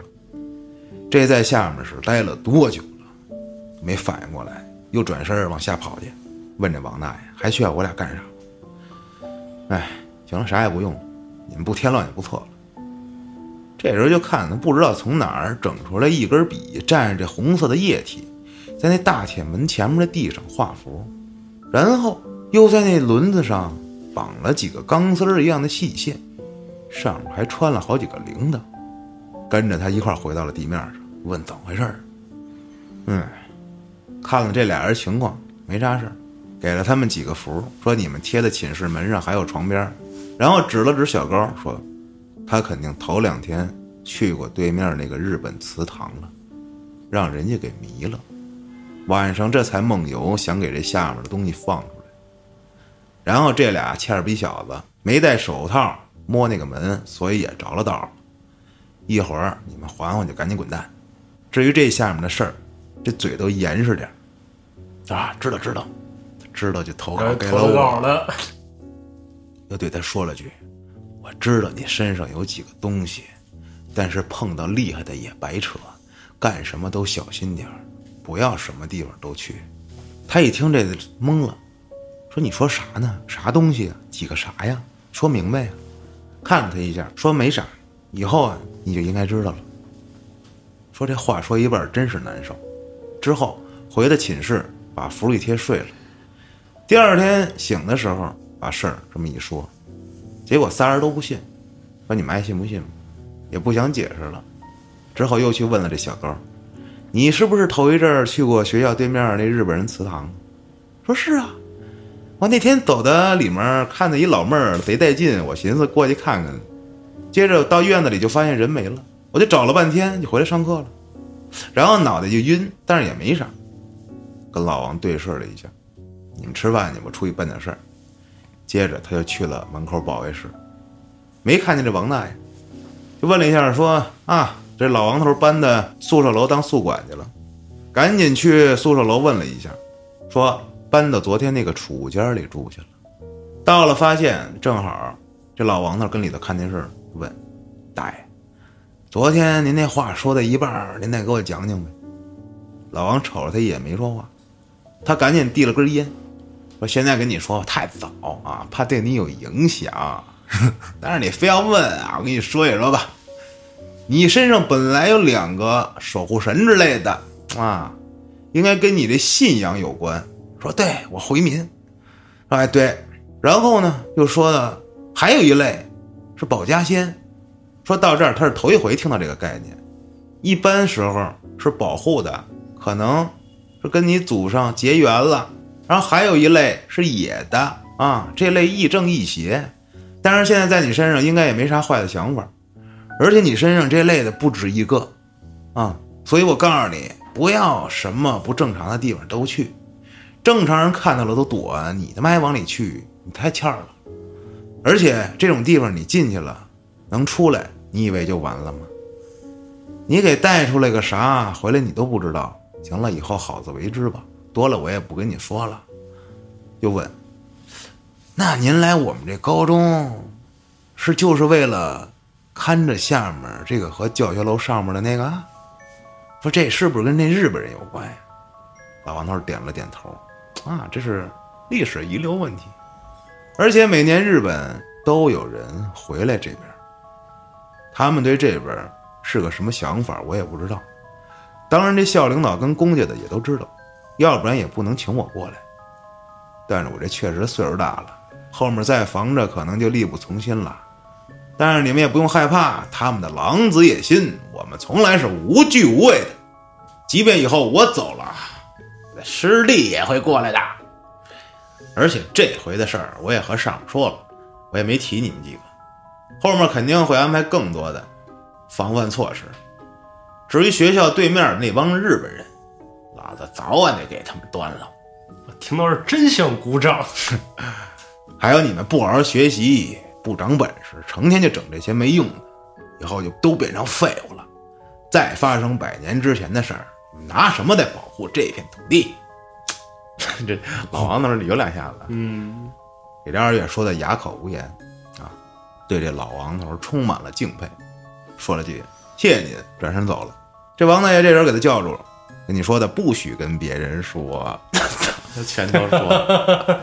这在下面是待了多久了？没反应过来，又转身往下跑去，问这王大爷还需要我俩干啥？哎，行了，啥也不用，你们不添乱也不错了。这时候就看他不知道从哪儿整出来一根笔，蘸着这红色的液体，在那大铁门前面的地上画符，然后又在那轮子上。绑了几个钢丝儿一样的细线，上面还穿了好几个铃铛，跟着他一块回到了地面上，问怎么回事儿。嗯，看了这俩人情况没啥事儿，给了他们几个符，说你们贴在寝室门上还有床边然后指了指小高说：“他肯定头两天去过对面那个日本祠堂了，让人家给迷了。晚上这才梦游，想给这下面的东西放出来。然后这俩欠儿逼小子没戴手套摸那个门，所以也着了道了。一会儿你们缓缓就赶紧滚蛋。至于这下面的事儿，这嘴都严实点儿啊！知道知道，知道就投稿给了投稿我。了，又对他说了句：“我知道你身上有几个东西，但是碰到厉害的也白扯，干什么都小心点儿，不要什么地方都去。”他一听这个懵了，：“你说啥呢？啥东西啊？几个啥呀？说明白呀！”看了他一下，说：“没啥，以后啊你就应该知道了。”说这话说一半真是难受。之后回到寝室，把福利贴睡了。第二天醒的时候，把事儿这么一说，结果仨人都不信，说你们爱信不信，也不想解释了。之后又去问了这小高，你是不是头一阵儿去过学校对面那日本人祠堂？说是啊，我那天走的里面看见一老妹儿贼带劲，我寻思过去看看。接着到院子里就发现人没了，我就找了半天，就回来上课了，然后脑袋就晕，但是也没啥。跟老王对视了一下，你们吃饭去，我出去办点事儿。接着他就去了门口保卫室，没看见这王大爷，就问了一下，说啊，这老王头搬的宿舍楼当宿管去了，赶紧去宿舍楼问了一下，说搬到昨天那个储物间里住去了。到了发现正好这老王那跟里头看电视，问大爷，昨天您那话说到一半，您再给我讲讲呗。老王瞅着他一眼没说话，他赶紧递了根烟，说：“现在跟你说太早啊，怕对你有影响。但是你非要问啊，我跟你说一说吧。你身上本来有两个守护神之类的啊，应该跟你的信仰有关。说对我回民，哎对，然后呢又说的还有一类是保家仙。说到这儿他是头一回听到这个概念，一般时候是保护的，可能是跟你祖上结缘了。然后还有一类是野的啊，这类亦正亦邪，但是现在在你身上应该也没啥坏的想法，而且你身上这类的不止一个啊，所以我告诉你，不要什么不正常的地方都去，正常人看到了都躲，你他妈还往里去，你太欠了。而且这种地方你进去了，能出来，你以为就完了吗？你给带出来个啥，回来你都不知道。行了，以后好自为之吧。多了我也不跟你说了。又问，那您来我们这高中，是就是为了看着下面这个和教学楼上面的那个？说这是不是跟那日本人有关呀？老王头点了点头。啊，这是历史遗留问题，而且每年日本都有人回来这边，他们对这边是个什么想法，我也不知道。当然，这校领导跟公家的也都知道。要不然也不能请我过来。但是我这确实岁数大了，后面再防着可能就力不从心了。但是你们也不用害怕，他们的狼子野心，我们从来是无惧无畏的。即便以后我走了，师弟也会过来的。而且这回的事儿，我也和上面说了，我也没提你们几个，后面肯定会安排更多的防范措施。至于学校对面那帮日本人，老子早晚得给他们端了。我听到是真想鼓掌。还有你们不好好学习，不长本事，成天就整这些没用的，以后就都变成废物了。再发生百年之前的事儿，拿什么来保护这片土地？这老王那儿有两下子，嗯，给这二月说的哑口无言啊，对这老王头充满了敬佩，说了句谢谢您，转身走了。这王大爷这人给他叫住了，跟你说的不许跟别人说，他全都说。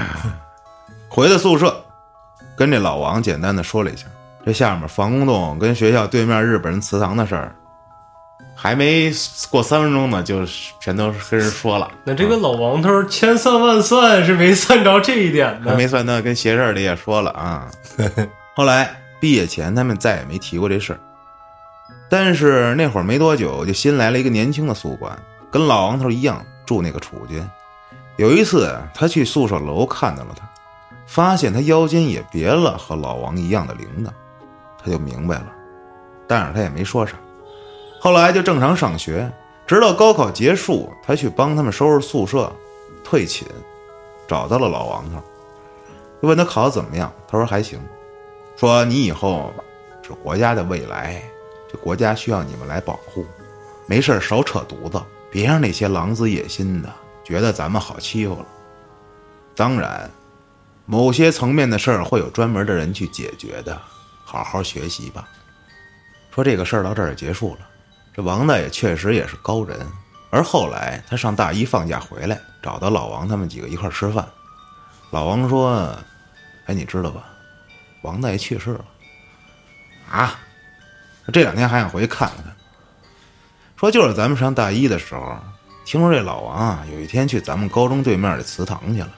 回到宿舍，跟这老王简单的说了一下这下面防空洞跟学校对面日本人祠堂的事儿，还没过三分钟呢，就全都跟人说了。那这个老王头千算万算是没算着这一点还呢。没算到跟邪事儿里也说了啊。后来毕业前，他们再也没提过这事儿。但是那会儿没多久，就新来了一个年轻的宿管，跟老王头一样住那个储物间。有一次，他去宿舍楼看到了他，发现他腰间也别了和老王一样的铃铛。他就明白了，但是他也没说啥。后来就正常上学，直到高考结束，他去帮他们收拾宿舍，退寝，找到了老王头，就问他考得怎么样，他说还行，说你以后是国家的未来，这国家需要你们来保护，没事儿少扯犊子，别让那些狼子野心的觉得咱们好欺负了。当然，某些层面的事儿会有专门的人去解决的，好好学习吧。说这个事儿到这儿也结束了。这王大爷确实也是高人，而后来他上大一放假回来，找到老王他们几个一块吃饭。老王说：“哎，你知道吧？王大爷去世了。”啊！这两天还想回去看看。说就是咱们上大一的时候，听说这老王啊，有一天去咱们高中对面的祠堂去了，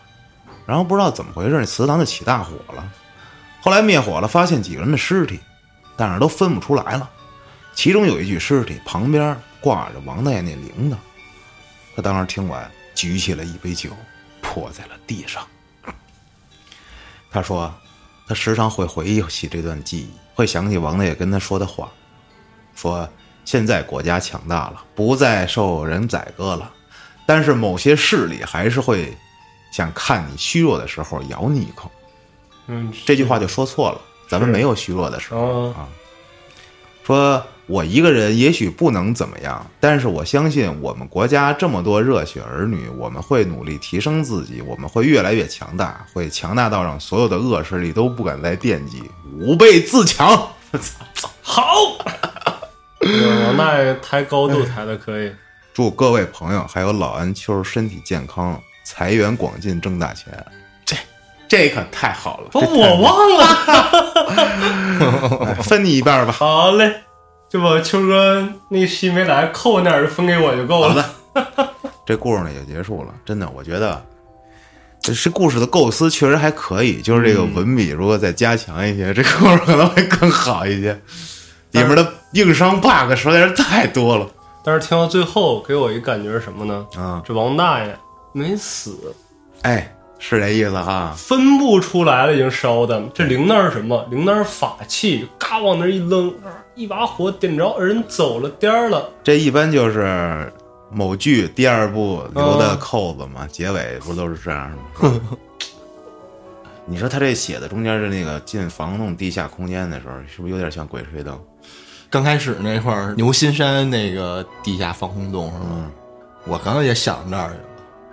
然后不知道怎么回事，那祠堂就起大火了。后来灭火了，发现几个人的尸体，但是都分不出来了。其中有一具尸体旁边挂着王大爷那铃铛，他当时听完，举起了一杯酒，泼在了地上。他说，他时常会回忆起这段记忆，会想起王大爷跟他说的话，说现在国家强大了，不再受人宰割了，但是某些势力还是会想看你虚弱的时候咬你一口。嗯，这句话就说错了，咱们没有虚弱的时候哦啊。说我一个人也许不能怎么样，但是我相信我们国家这么多热血儿女，我们会努力提升自己，我们会越来越强大，会强大到让所有的恶势力都不敢再惦记，吾辈自强。好。这个王大爷抬高度抬的可以，祝各位朋友还有老安秋身体健康，财源广进，挣大钱。这这可太好了，不，我忘了。哎 分你一半吧。好嘞，就把秋哥那戏没来，扣那儿分给我就够好了。的，这故事呢也结束了。真的，我觉得这是故事的构思确实还可以，就是这个文笔如果再加强一些，这故事可能会更好一些。里面的硬伤 bug 实在是太多了但是听到最后，给我一感觉是什么呢？啊！这王大爷没死，哎，是这意思哈。分不出来了，已经烧的。这铃铛是什么？铃铛是法器，嘎往那一扔，啊一把火点着，人走了颠儿了。这一般就是某剧第二部留的扣子嘛，结尾不都是这样的吗？你说他这写的中间的那个进防洞地下空间的时候，是不是有点像《鬼吹灯》？刚开始那块儿牛心山那个地下防空洞是吗？嗯我刚刚也想那儿去了。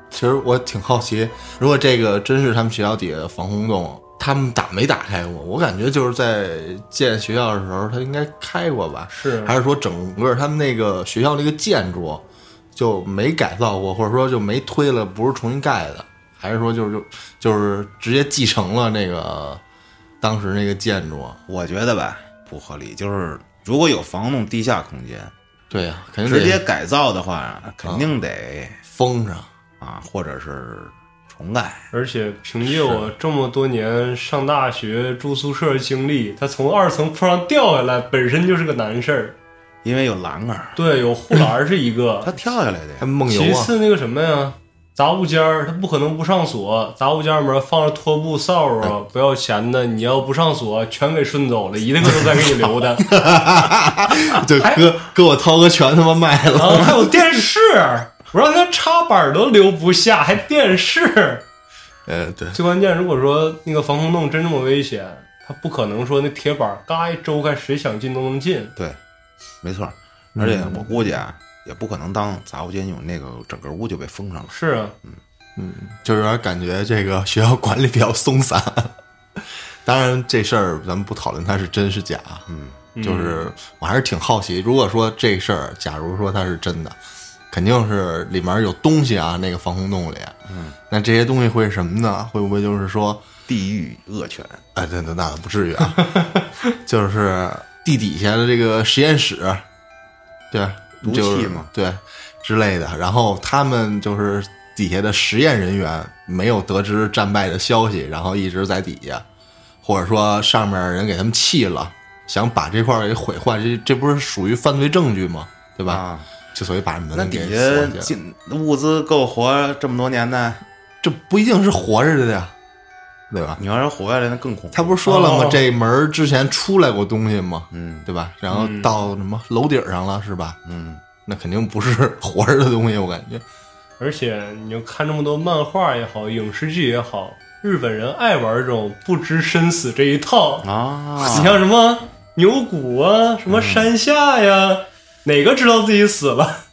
其实我挺好奇，如果这个真是他们学校底下的防空洞，他们打没打开过？我感觉就是在建学校的时候，他应该开过吧？是还是说整个他们那个学校那个建筑就没改造过，或者说就没推了，不是重新盖的？还是说就是就就是直接继承了那个当时那个建筑？我觉得吧，不合理。就是如果有防洞地下空间，对呀、肯定直接改造的话，肯定得封上。啊，或者是重盖。而且凭借我这么多年上大学住宿舍的经历，他从二层铺上掉下来本身就是个难事儿。因为有栏杆儿，对，有护栏是一个 他，跳下来的呀。还梦游啊！其次那个什么呀，杂物间儿他不可能不上锁，杂物间儿里面放着拖布、扫帚，不要钱的，你要不上锁，全给顺走了，一个个都在给你留的。对，哥给我涛哥全他妈卖了。还有电视，我让他插板都留不下，还电视。呃，对，最关键，如果说那个防空洞真这么危险，他不可能说那铁板嘎一周开，谁想进都能进。对，没错儿。而且我估计啊，也不可能当杂物间用，那个整个屋就被封上了。是啊，嗯嗯就是有点感觉这个学校管理比较松散。当然，这事儿咱们不讨论它是真是假，嗯，就是我还是挺好奇，如果说这事儿，假如说它是真的，肯定是里面有东西啊，那个防空洞里，嗯，那这些东西会是什么呢？会不会就是说，地狱恶犬，哎，那那那不至于啊，就是地底下的这个实验室，对，毒气嘛对之类的。然后他们就是底下的实验人员没有得知战败的消息，然后一直在底下，或者说上面人给他们气了，想把这块儿给毁坏，这这不是属于犯罪证据吗？对吧？啊，就所以把门给那底锁起来，下进物资够活这么多年呢？这不一定是活着的呀。对吧？你要是活下来，那更恐怖。他不是说了吗？哦这门儿之前出来过东西吗？嗯对吧？然后到什么楼顶上了，是吧？嗯，那肯定不是活着的东西，我感觉。而且你就看这么多漫画也好，影视剧也好，日本人爱玩这种不知生死这一套。啊，你 像什么牛骨啊，什么山下呀，哪个知道自己死了？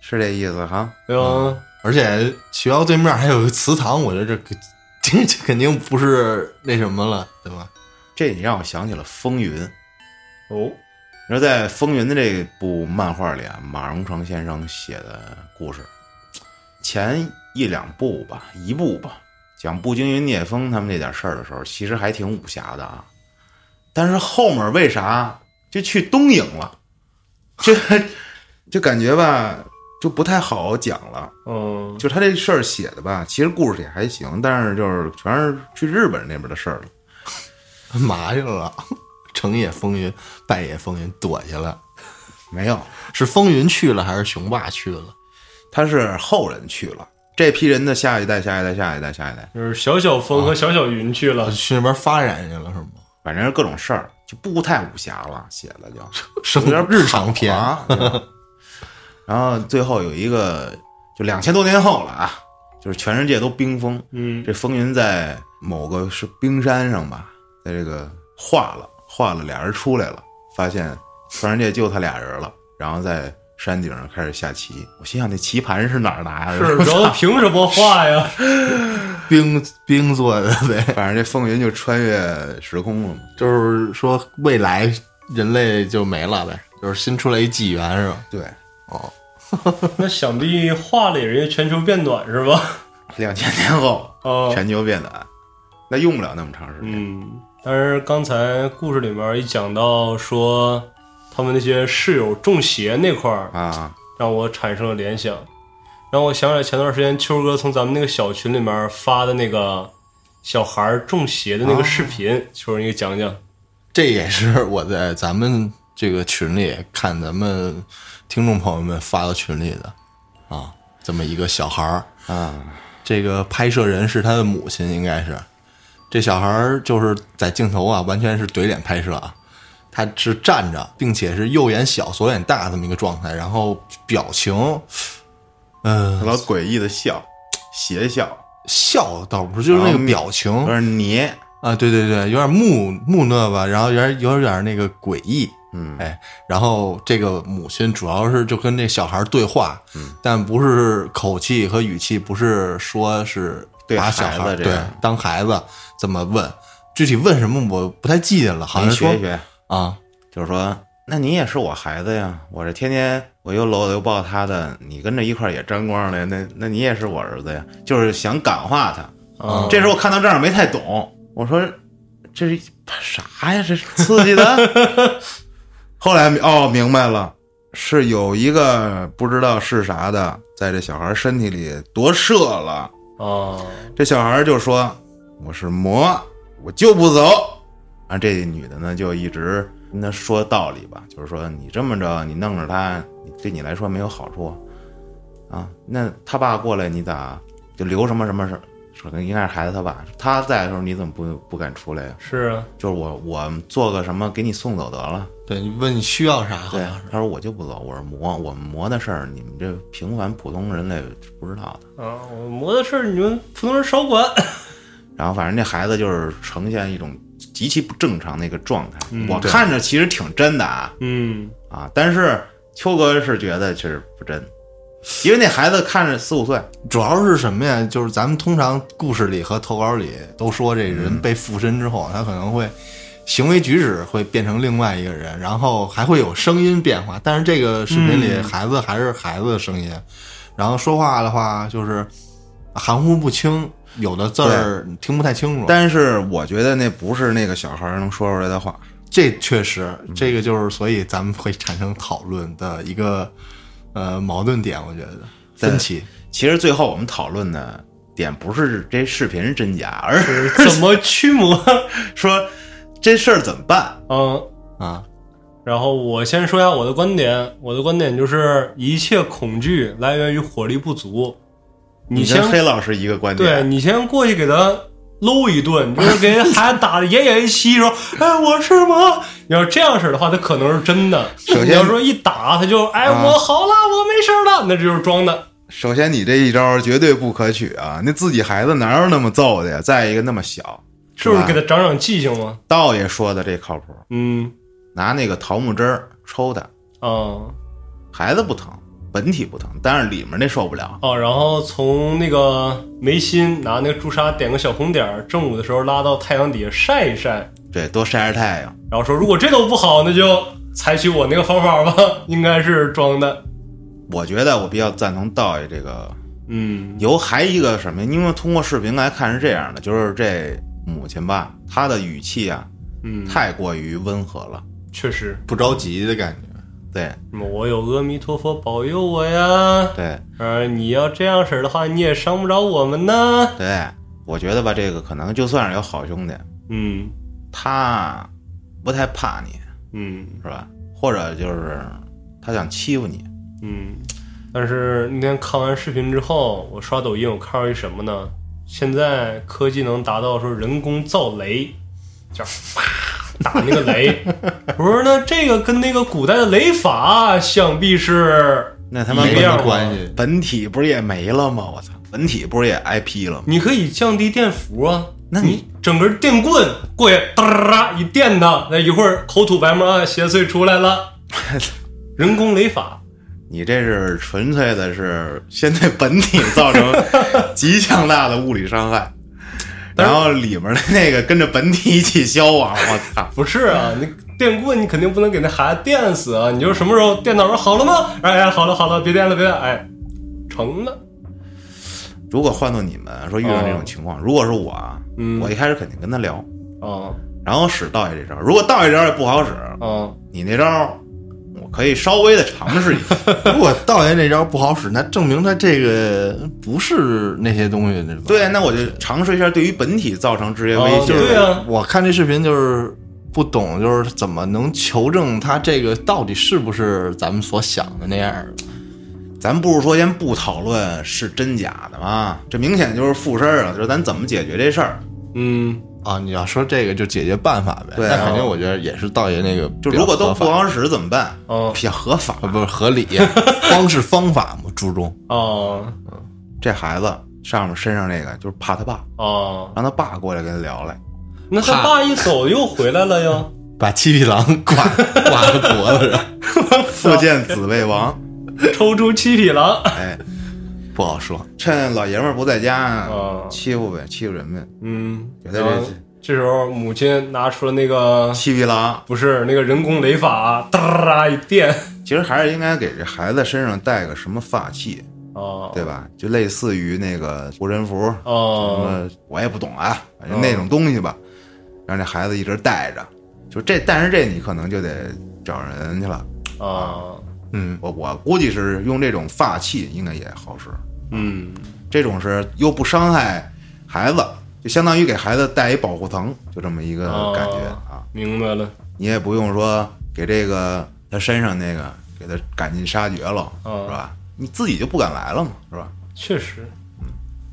是这意思哈？对吧？而且学校对面还有个祠堂，我觉得这个这这肯定不是那什么了，对吧？这你让我想起了《风云》。哦，你说在《风云》的这部漫画里啊，马荣成先生写的故事，前一两部吧，一部吧，讲步惊云聂风他们这点事儿的时候，其实还挺武侠的啊。但是后面为啥就去东瀛了？这 就感觉吧，就不太好讲了。嗯，就他这事儿写的吧，其实故事也还行，但是就是全是去日本那边的事儿了。嘛去了？成也风云，败也风云，躲去了。没有，是风云去了，还是雄霸去了？他是后人去了，这批人的下一代、下一代、下一代、下一代，就是小小风和小小云去了。去那边发展去了是吗？反正是各种事儿，就不太武侠了，写的就 生有点日常片，然后最后有一个，就两千多年后了啊，就是全世界都冰封，嗯，这风云在某个是冰山上吧，在这个化了，化了，俩人出来了，发现全世界就他俩人了，然后在山顶上开始下棋。我心想，那棋盘是哪儿拿的？是，然后凭什么画呀？冰冰做的呗。反正这风云就穿越时空了嘛。就是说未来人类就没了呗，就是新出来一纪元是吧？对，哦，那想必画里人家全球变暖是吧？两千年后哦，全球变暖，那用不了那么长时间。嗯，但是刚才故事里面一讲到说他们那些室友中邪那块儿，啊，让我产生了联想，让我想起来前段时间秋哥从咱们那个小群里面发的那个小孩儿中邪的那个视频，秋儿你给讲讲。这也是我在咱们这个群里看咱们听众朋友们发到群里的啊，这么一个小孩儿。啊，这个拍摄人是他的母亲，应该是这小孩儿就是在镜头啊，完全是怼脸拍摄啊，他是站着，并且是右眼小左眼大这么一个状态，然后表情，嗯、老诡异的笑，邪笑，笑倒不是，就是那个表情。有点黏。啊，对对对，有点木木讷吧，然后有点有点那个诡异，嗯，哎，然后这个母亲主要是就跟这小孩对话，嗯，但不是口气和语气，不是说是对把小孩对当孩子这么问，具体问什么我不太记得了，好像说啊，就是说，那你也是我孩子呀，我这天天我又搂又抱他的，你跟着一块儿也沾光了，那那你也是我儿子呀，就是想感化他。啊，这时候我看到这儿没太懂，我说这是啥呀？这是刺激的。后来哦明白了，是有一个不知道是啥的，在这小孩身体里夺舍了。哦，这小孩就说：“我是魔，我就不走。”啊，这女的呢就一直跟他说道理吧，就是说你这么着，你弄着他，对你来说没有好处啊。那他爸过来，你咋就留什么什么事？说应该是孩子他爸，他在的时候你怎么不不敢出来呀？是啊，就是我我做个什么给你送走得了。对你问你需要啥，对他说我就不走，我是魔，我们魔的事儿你们这平凡普通人类不知道的。啊，我魔的事儿你们普通人少管。然后反正那孩子就是呈现一种极其不正常的一个状态，嗯我看着其实挺真的啊嗯，啊，但是秋哥是觉得其实不真，因为那孩子看着四五岁，主要是什么呀？就是咱们通常故事里和投稿里都说，这人被附身之后，他可能会行为举止会变成另外一个人，然后还会有声音变化。但是这个视频里，孩子还是孩子的声音，然后说话的话就是含糊不清，有的字儿听不太清楚。但是我觉得那不是那个小孩能说出来的话，这确实，这个就是所以咱们会产生讨论的一个呃矛盾点，我觉得分歧。其实最后我们讨论的点不是这视频是真假，而是怎么驱魔？说这事儿怎么办。嗯，啊，然后我先说一下我的观点，我的观点就是一切恐惧来源于火力不足。你先跟黑老师一个观点对，你先过去给他搂一顿，就是给孩子打的奄奄一息，说：“哎，我吃吗？”你要这样式儿的话，他可能是真的；首先你要说一打他就哎，啊我好了，我没事儿了，那这就是装的。首先，你这一招绝对不可取啊！那自己孩子哪有那么揍的呀？再一个那么小，是不是给他长长记性吗？道爷说的这靠谱，嗯拿那个桃木枝儿抽他，嗯孩子不疼，本体不疼，但是里面那受不了。哦，然后从那个眉心拿那个朱砂点个小红点儿，正午的时候拉到太阳底下晒一晒，对，多晒晒太阳。然后说如果这都不好，那就采取我那个方法吧，应该是装的。我觉得我比较赞同道爷这个。嗯有还一个什么？因为通过视频来看是这样的，就是这母亲吧，她的语气啊嗯，太过于温和了。确实，不着急的感觉。对什么我有阿弥陀佛保佑我呀，对呃，你要这样式儿的话，你也伤不着我们呢。对，我觉得吧，这个可能就算是有好兄弟，嗯他不太怕你，嗯是吧？或者就是他想欺负你，嗯，但是那天看完视频之后，我刷抖音，我看到一什么呢？现在科技能达到说人工造雷，叫啪打那个雷。我说那这个跟那个古代的雷法想必是那他妈没什一样吗么关系。本体不是也没了吗？我操，本体不是也挨劈了吗？你可以降低电伏啊。那你整根电棍过去，哒啦一电它，那一会儿口吐白沫啊，邪祟出来了。人工雷法，你这是纯粹的是先对本体造成极强大的物理伤害，然后里面的那个跟着本体一起消亡。我操！不是啊，你电棍你肯定不能给那孩子电死啊！你就什么时候电脑说好了吗？哎呀，好了好了，别电了别哎，成了。如果换做你们说遇到这种情况，如果是我啊，嗯我一开始肯定跟他聊，啊然后使道爷这招。如果道爷这招也不好使，啊，你那招我可以稍微的尝试一下。如果道爷那招不好使，那证明他这个不是那些东西，对吧？对，那我就尝试一下对于本体造成直接威哦胁。对啊我看这视频就是不懂，就是怎么能求证他这个到底是不是咱们所想的那样儿？咱不是说先不讨论是真假的吗？这明显就是附身啊！就是咱怎么解决这事儿？嗯啊，你要说这个就解决办法呗，对啊那肯定我觉得也是道爷那个就如果都不好使怎么办？哦比较合法。啊，不是合理，方式方法嘛，注重。哦这孩子上面身上那个就是怕他爸，哦，让他爸过来跟他聊来。那他爸一走又回来了呀？把七匹狼挂 挂在脖子上，复见子魏王，抽出七匹狼。哎，不好说。趁老爷们儿不在家啊，欺负呗，欺负人呗。嗯，这这时候母亲拿出了那个七匹狼，不是那个人工雷法，哒啦一电。其实还是应该给这孩子身上带个什么法器，哦对吧？就类似于那个护身符，什哦么我也不懂啊，反正那种东西吧，让这孩子一直带着。就这，但是这你可能就得找人去了。啊嗯，我我估计是用这种发器应该也好使，嗯这种是又不伤害孩子，就相当于给孩子带一保护层，就这么一个感觉哦啊。明白了你也不用说给这个他身上那个给他赶尽杀绝了，哦是吧？你自己就不敢来了嘛，是吧？确实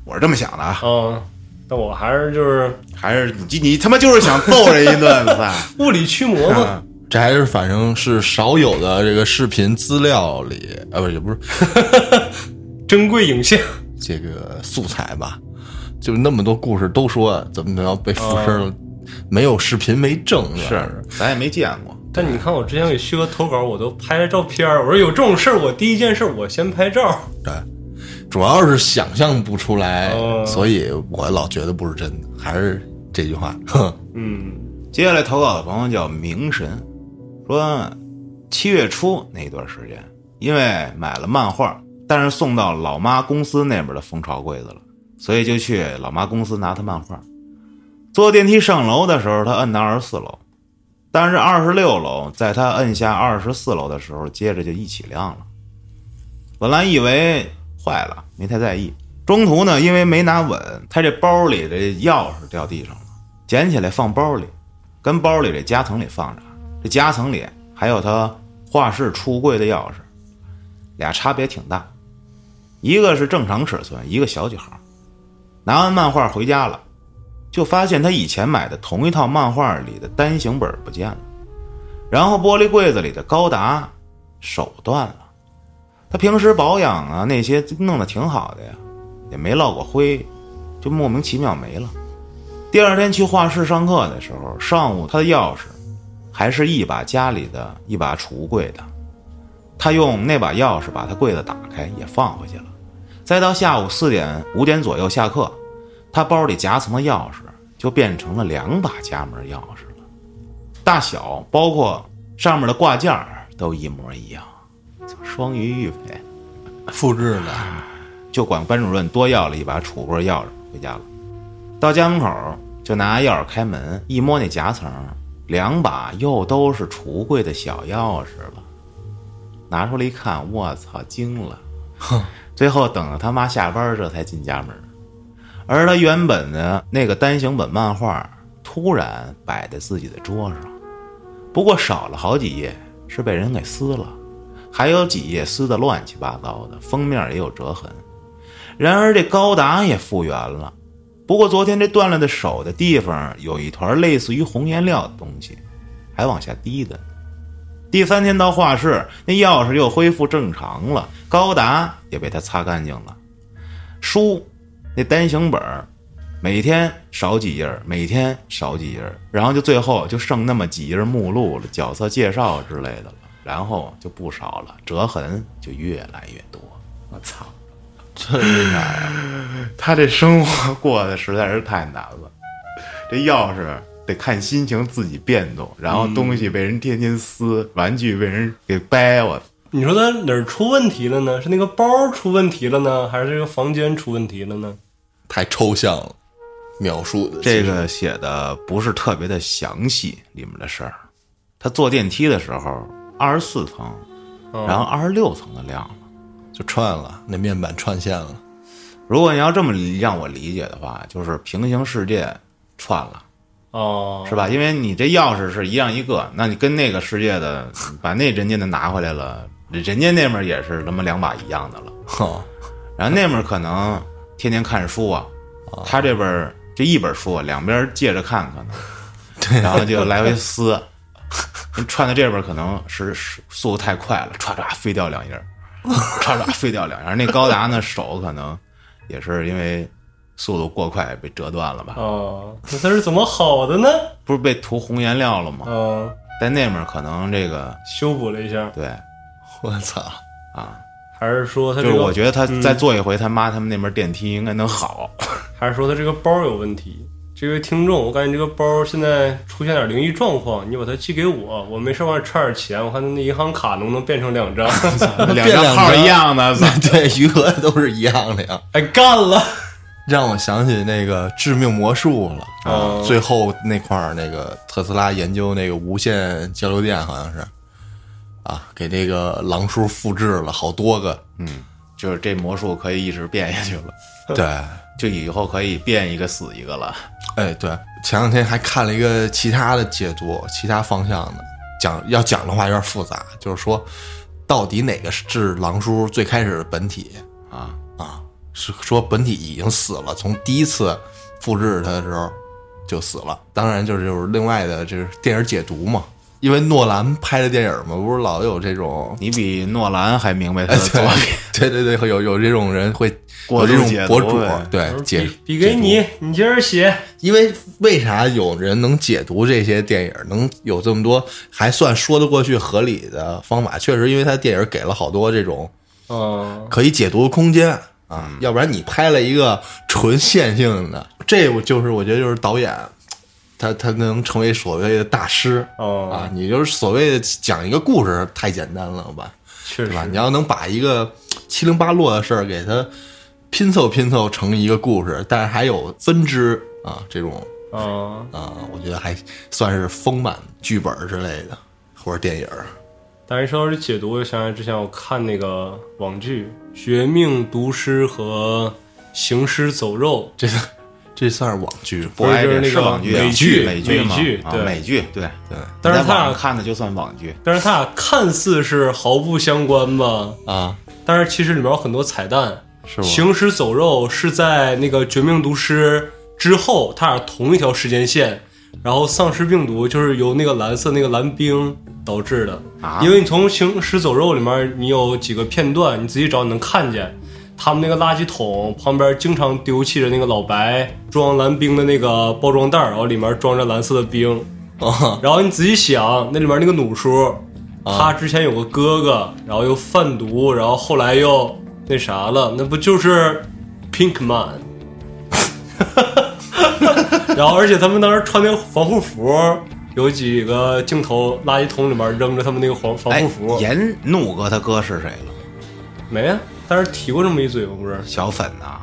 我是这么想的啊，啊，但我还是就是还是你你他妈就是想揍人一顿，吧！物理驱魔嘛。这还是反正是少有的这个视频资料里，啊，不是也不是 珍贵影像，这个素材吧，就那么多故事都说怎么着被附身了，没有视频没证是，咱也没见过。但你看我之前给旭哥投稿，我都拍了照片。我说有这种事儿，我第一件事我先拍照。对，主要是想象不出来，哦所以我老觉得不是真的，还是这句话，哼，嗯接下来投稿的朋友叫明神，说七月初那段时间，因为买了漫画，但是送到老妈公司那边的蜂巢柜子了，所以就去老妈公司拿他漫画。坐电梯上楼的时候，他摁到二十四楼，但是二十六楼在他摁下二十四楼的时候，接着就一起亮了。本来以为坏了，没太在意。中途呢，因为没拿稳，他这包里的钥匙掉地上了，捡起来放包里，跟包里这夹层里放着。这夹层里还有他画室橱柜的钥匙，俩差别挺大，一个是正常尺寸，一个小几号。拿完漫画回家了，就发现他以前买的同一套漫画里的单行本不见了，然后玻璃柜子里的高达手断了。他平时保养啊那些弄得挺好的呀，也没落过灰，就莫名其妙没了。第二天去画室上课的时候，上午他的钥匙还是一把家里的一把储物柜的，他用那把钥匙把他柜子打开也放回去了。再到下午四点五点左右下课，他包里夹层的钥匙就变成了两把家门钥匙了，大小包括上面的挂件都一模一样，双鱼玉佩。复制的，就管班主任多要了一把储物柜钥匙回家了。到家门口就拿钥匙开门，一摸那夹层，两把又都是储物柜的小钥匙了。拿出来一看，我操，惊了！最后等着他妈下班，这才进家门。而他原本的那个单行本漫画，突然摆在自己的桌上，不过少了好几页，是被人给撕了。还有几页撕得乱七八糟的，封面也有折痕。然而这高达也复原了，不过昨天这断了的手的地方有一团类似于红颜料的东西，还往下滴的。第三天到画室，那钥匙又恢复正常了，高达也被他擦干净了。书，那单行本，每天少几页，每天少几页，然后就最后就剩那么几页目录了、角色介绍之类的了。然后就不少了，折痕就越来越多。我操，这为啥呀？他这生活过得实在是太难了。这钥匙得看心情自己变动，然后东西被人天天撕，玩具被人给掰，我你说他哪儿出问题了呢？是那个包出问题了呢，还是这个房间出问题了呢？太抽象了，描述的这个写的不是特别的详细，里面的事儿。他坐电梯的时候，二十四层，嗯然后二十六层的亮了。就串了，那面板串线了。如果你要这么让我理解的话，就是平行世界串了。哦，是吧？因为你这钥匙是一样一个，那你跟那个世界的 把那人家的拿回来了，人家那面也是他妈两把一样的了。哈，然后那面可能天天看书啊，他这边儿就一本书，两边借着看可能，对然后就来回撕。你串到这边可能是是速度太快了，唰唰飞掉两页儿，唰唰飞掉两页儿。那高达呢手可能也是因为速度过快被折断了吧？哦，那他是怎么好的呢？不是被涂红颜料了吗？嗯，在那面可能这个修补了一下，对我操，啊，还是说他就是，我觉得他再坐一回，他妈他们那边电梯应该能好。还是说他这个包有问题？这位听众，我感觉这个包现在出现点灵异状况，你把它寄给我，我没事往里揣点钱，我看那银行卡能不能变成两张？两张号一样的，对，余额都是一样的呀。哎，干了！让我想起那个致命魔术了哦最后那块儿，那个特斯拉研究那个无线交流电，好像是啊，给这个狼叔复制了好多个。就是这魔术可以一直变下去了，对，就以后可以变一个死一个了。哎，对，前两天还看了一个其他的解读，其他方向的讲，要讲的话有点复杂，就是说到底哪个是狼叔最开始的本体啊啊？是说本体已经死了，从第一次复制他的时候就死了。当然，就是就是另外的，就是电影解读嘛。因为诺兰拍的电影嘛，不是老有这种，你比诺兰还明白他的作品，对 对对，会有有这种人会有这种博主呗对解笔笔给你，你接着写。因为为啥有人能解读这些电影，能有这么多还算说得过去、合理的方法？确实，因为他电影给了好多这种嗯，可以解读的空间啊，要不然你拍了一个纯线性的，这我就是我觉得就是导演，他他能成为所谓的大师哦啊，你就是所谓的讲一个故事太简单了吧，确实吧？你要能把一个七零八落的事儿给它拼凑拼凑成一个故事，但是还有分支啊，这种啊，啊，我觉得还算是丰满剧本之类的，或者电影。但是说到这解读，我就想起来之前我看那个网剧《绝命毒师》和《行尸走肉这个这算是网剧，不挨着就是那个网剧啊，美剧美剧嘛美剧对。啊美剧对。对。但是它你在网上看的就算网剧，》，但是他俩看似是毫不相关吧，啊，但是其实里面有很多彩蛋。行尸走肉是在那个《绝命毒师》之后，他俩同一条时间线，然后丧尸病毒就是由那个蓝色那个蓝冰导致的。啊。因为你从《行尸走肉》里面，你有几个片段，你自己找你能看见，他们那个垃圾桶旁边经常丢弃着那个老白装蓝冰的那个包装袋儿，然后里面装着蓝色的冰。啊，然后你仔细想，那里面那个弩叔，他之前有个哥哥，然后又贩毒，然后后来又那啥了，那不就是 Pinkman？然后而且他们当时穿那个防护服，有几个镜头垃圾桶里面扔着他们那个防防哎护服，，严怒哥他哥是谁了？没啊，但是提过这么一嘴吗？不是？小粉呐、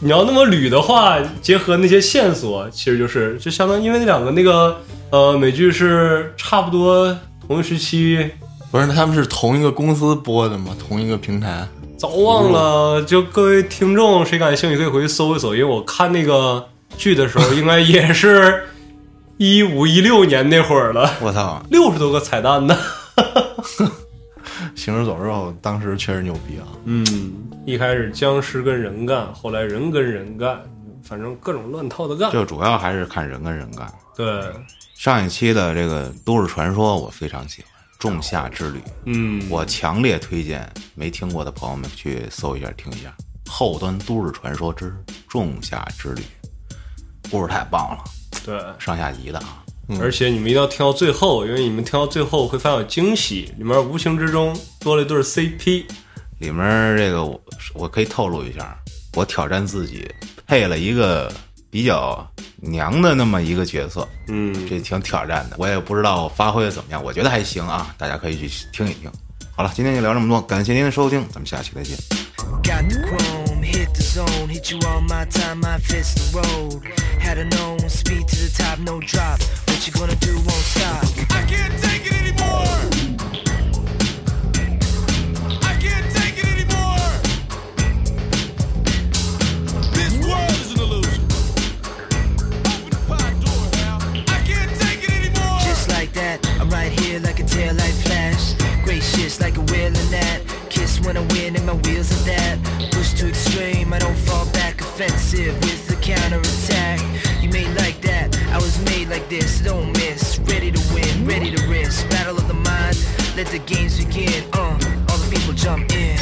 你要那么捋的话，结合那些线索，其实就是就相当于因为那两个那个呃美剧是差不多同一时期，不是，他们是同一个公司播的吗？同一个平台？早忘了。就各位听众，谁感兴趣可以回去搜一搜，因为我看那个剧的时候，应该也是一五一六年那会儿了，我操！六十多个彩蛋呢。行尸走肉当时确实牛逼啊！嗯，一开始僵尸跟人干，后来人跟人干，反正各种乱套的干。就主要还是看人跟人干。对，上一期的这个都市传说我非常喜欢，《仲夏之旅》，嗯，我强烈推荐没听过的朋友们去搜一下听一下《后端都市传说之仲夏之旅》，故事太棒了，对。上下集的啊。而且你们一定要听到最后，因为你们听到最后会发现有惊喜，里面无形之中多了一对 CP。里面这个我我可以透露一下，我挑战自己配了一个比较娘的那么一个角色，嗯，这挺挑战的，我也不知道发挥的怎么样，我觉得还行啊，大家可以去听一听。好了，今天就聊这么多，感谢您的收听，咱们下期再见。hit the zone, hit you all my time, My fist the road. Had a known speed to the top, no drop. What you gonna do won't stop. I can't take it anymore. That. I'm right here like a tail light flash. Gracious, like a wheel and that. When I win and my wheels are that. Push to extreme, I don't fall back offensive with the counterattack. You made like that, I was made like this, don't miss. Ready to win, ready to risk. Battle of the mind, let the games begin. Uh, all the people jump in.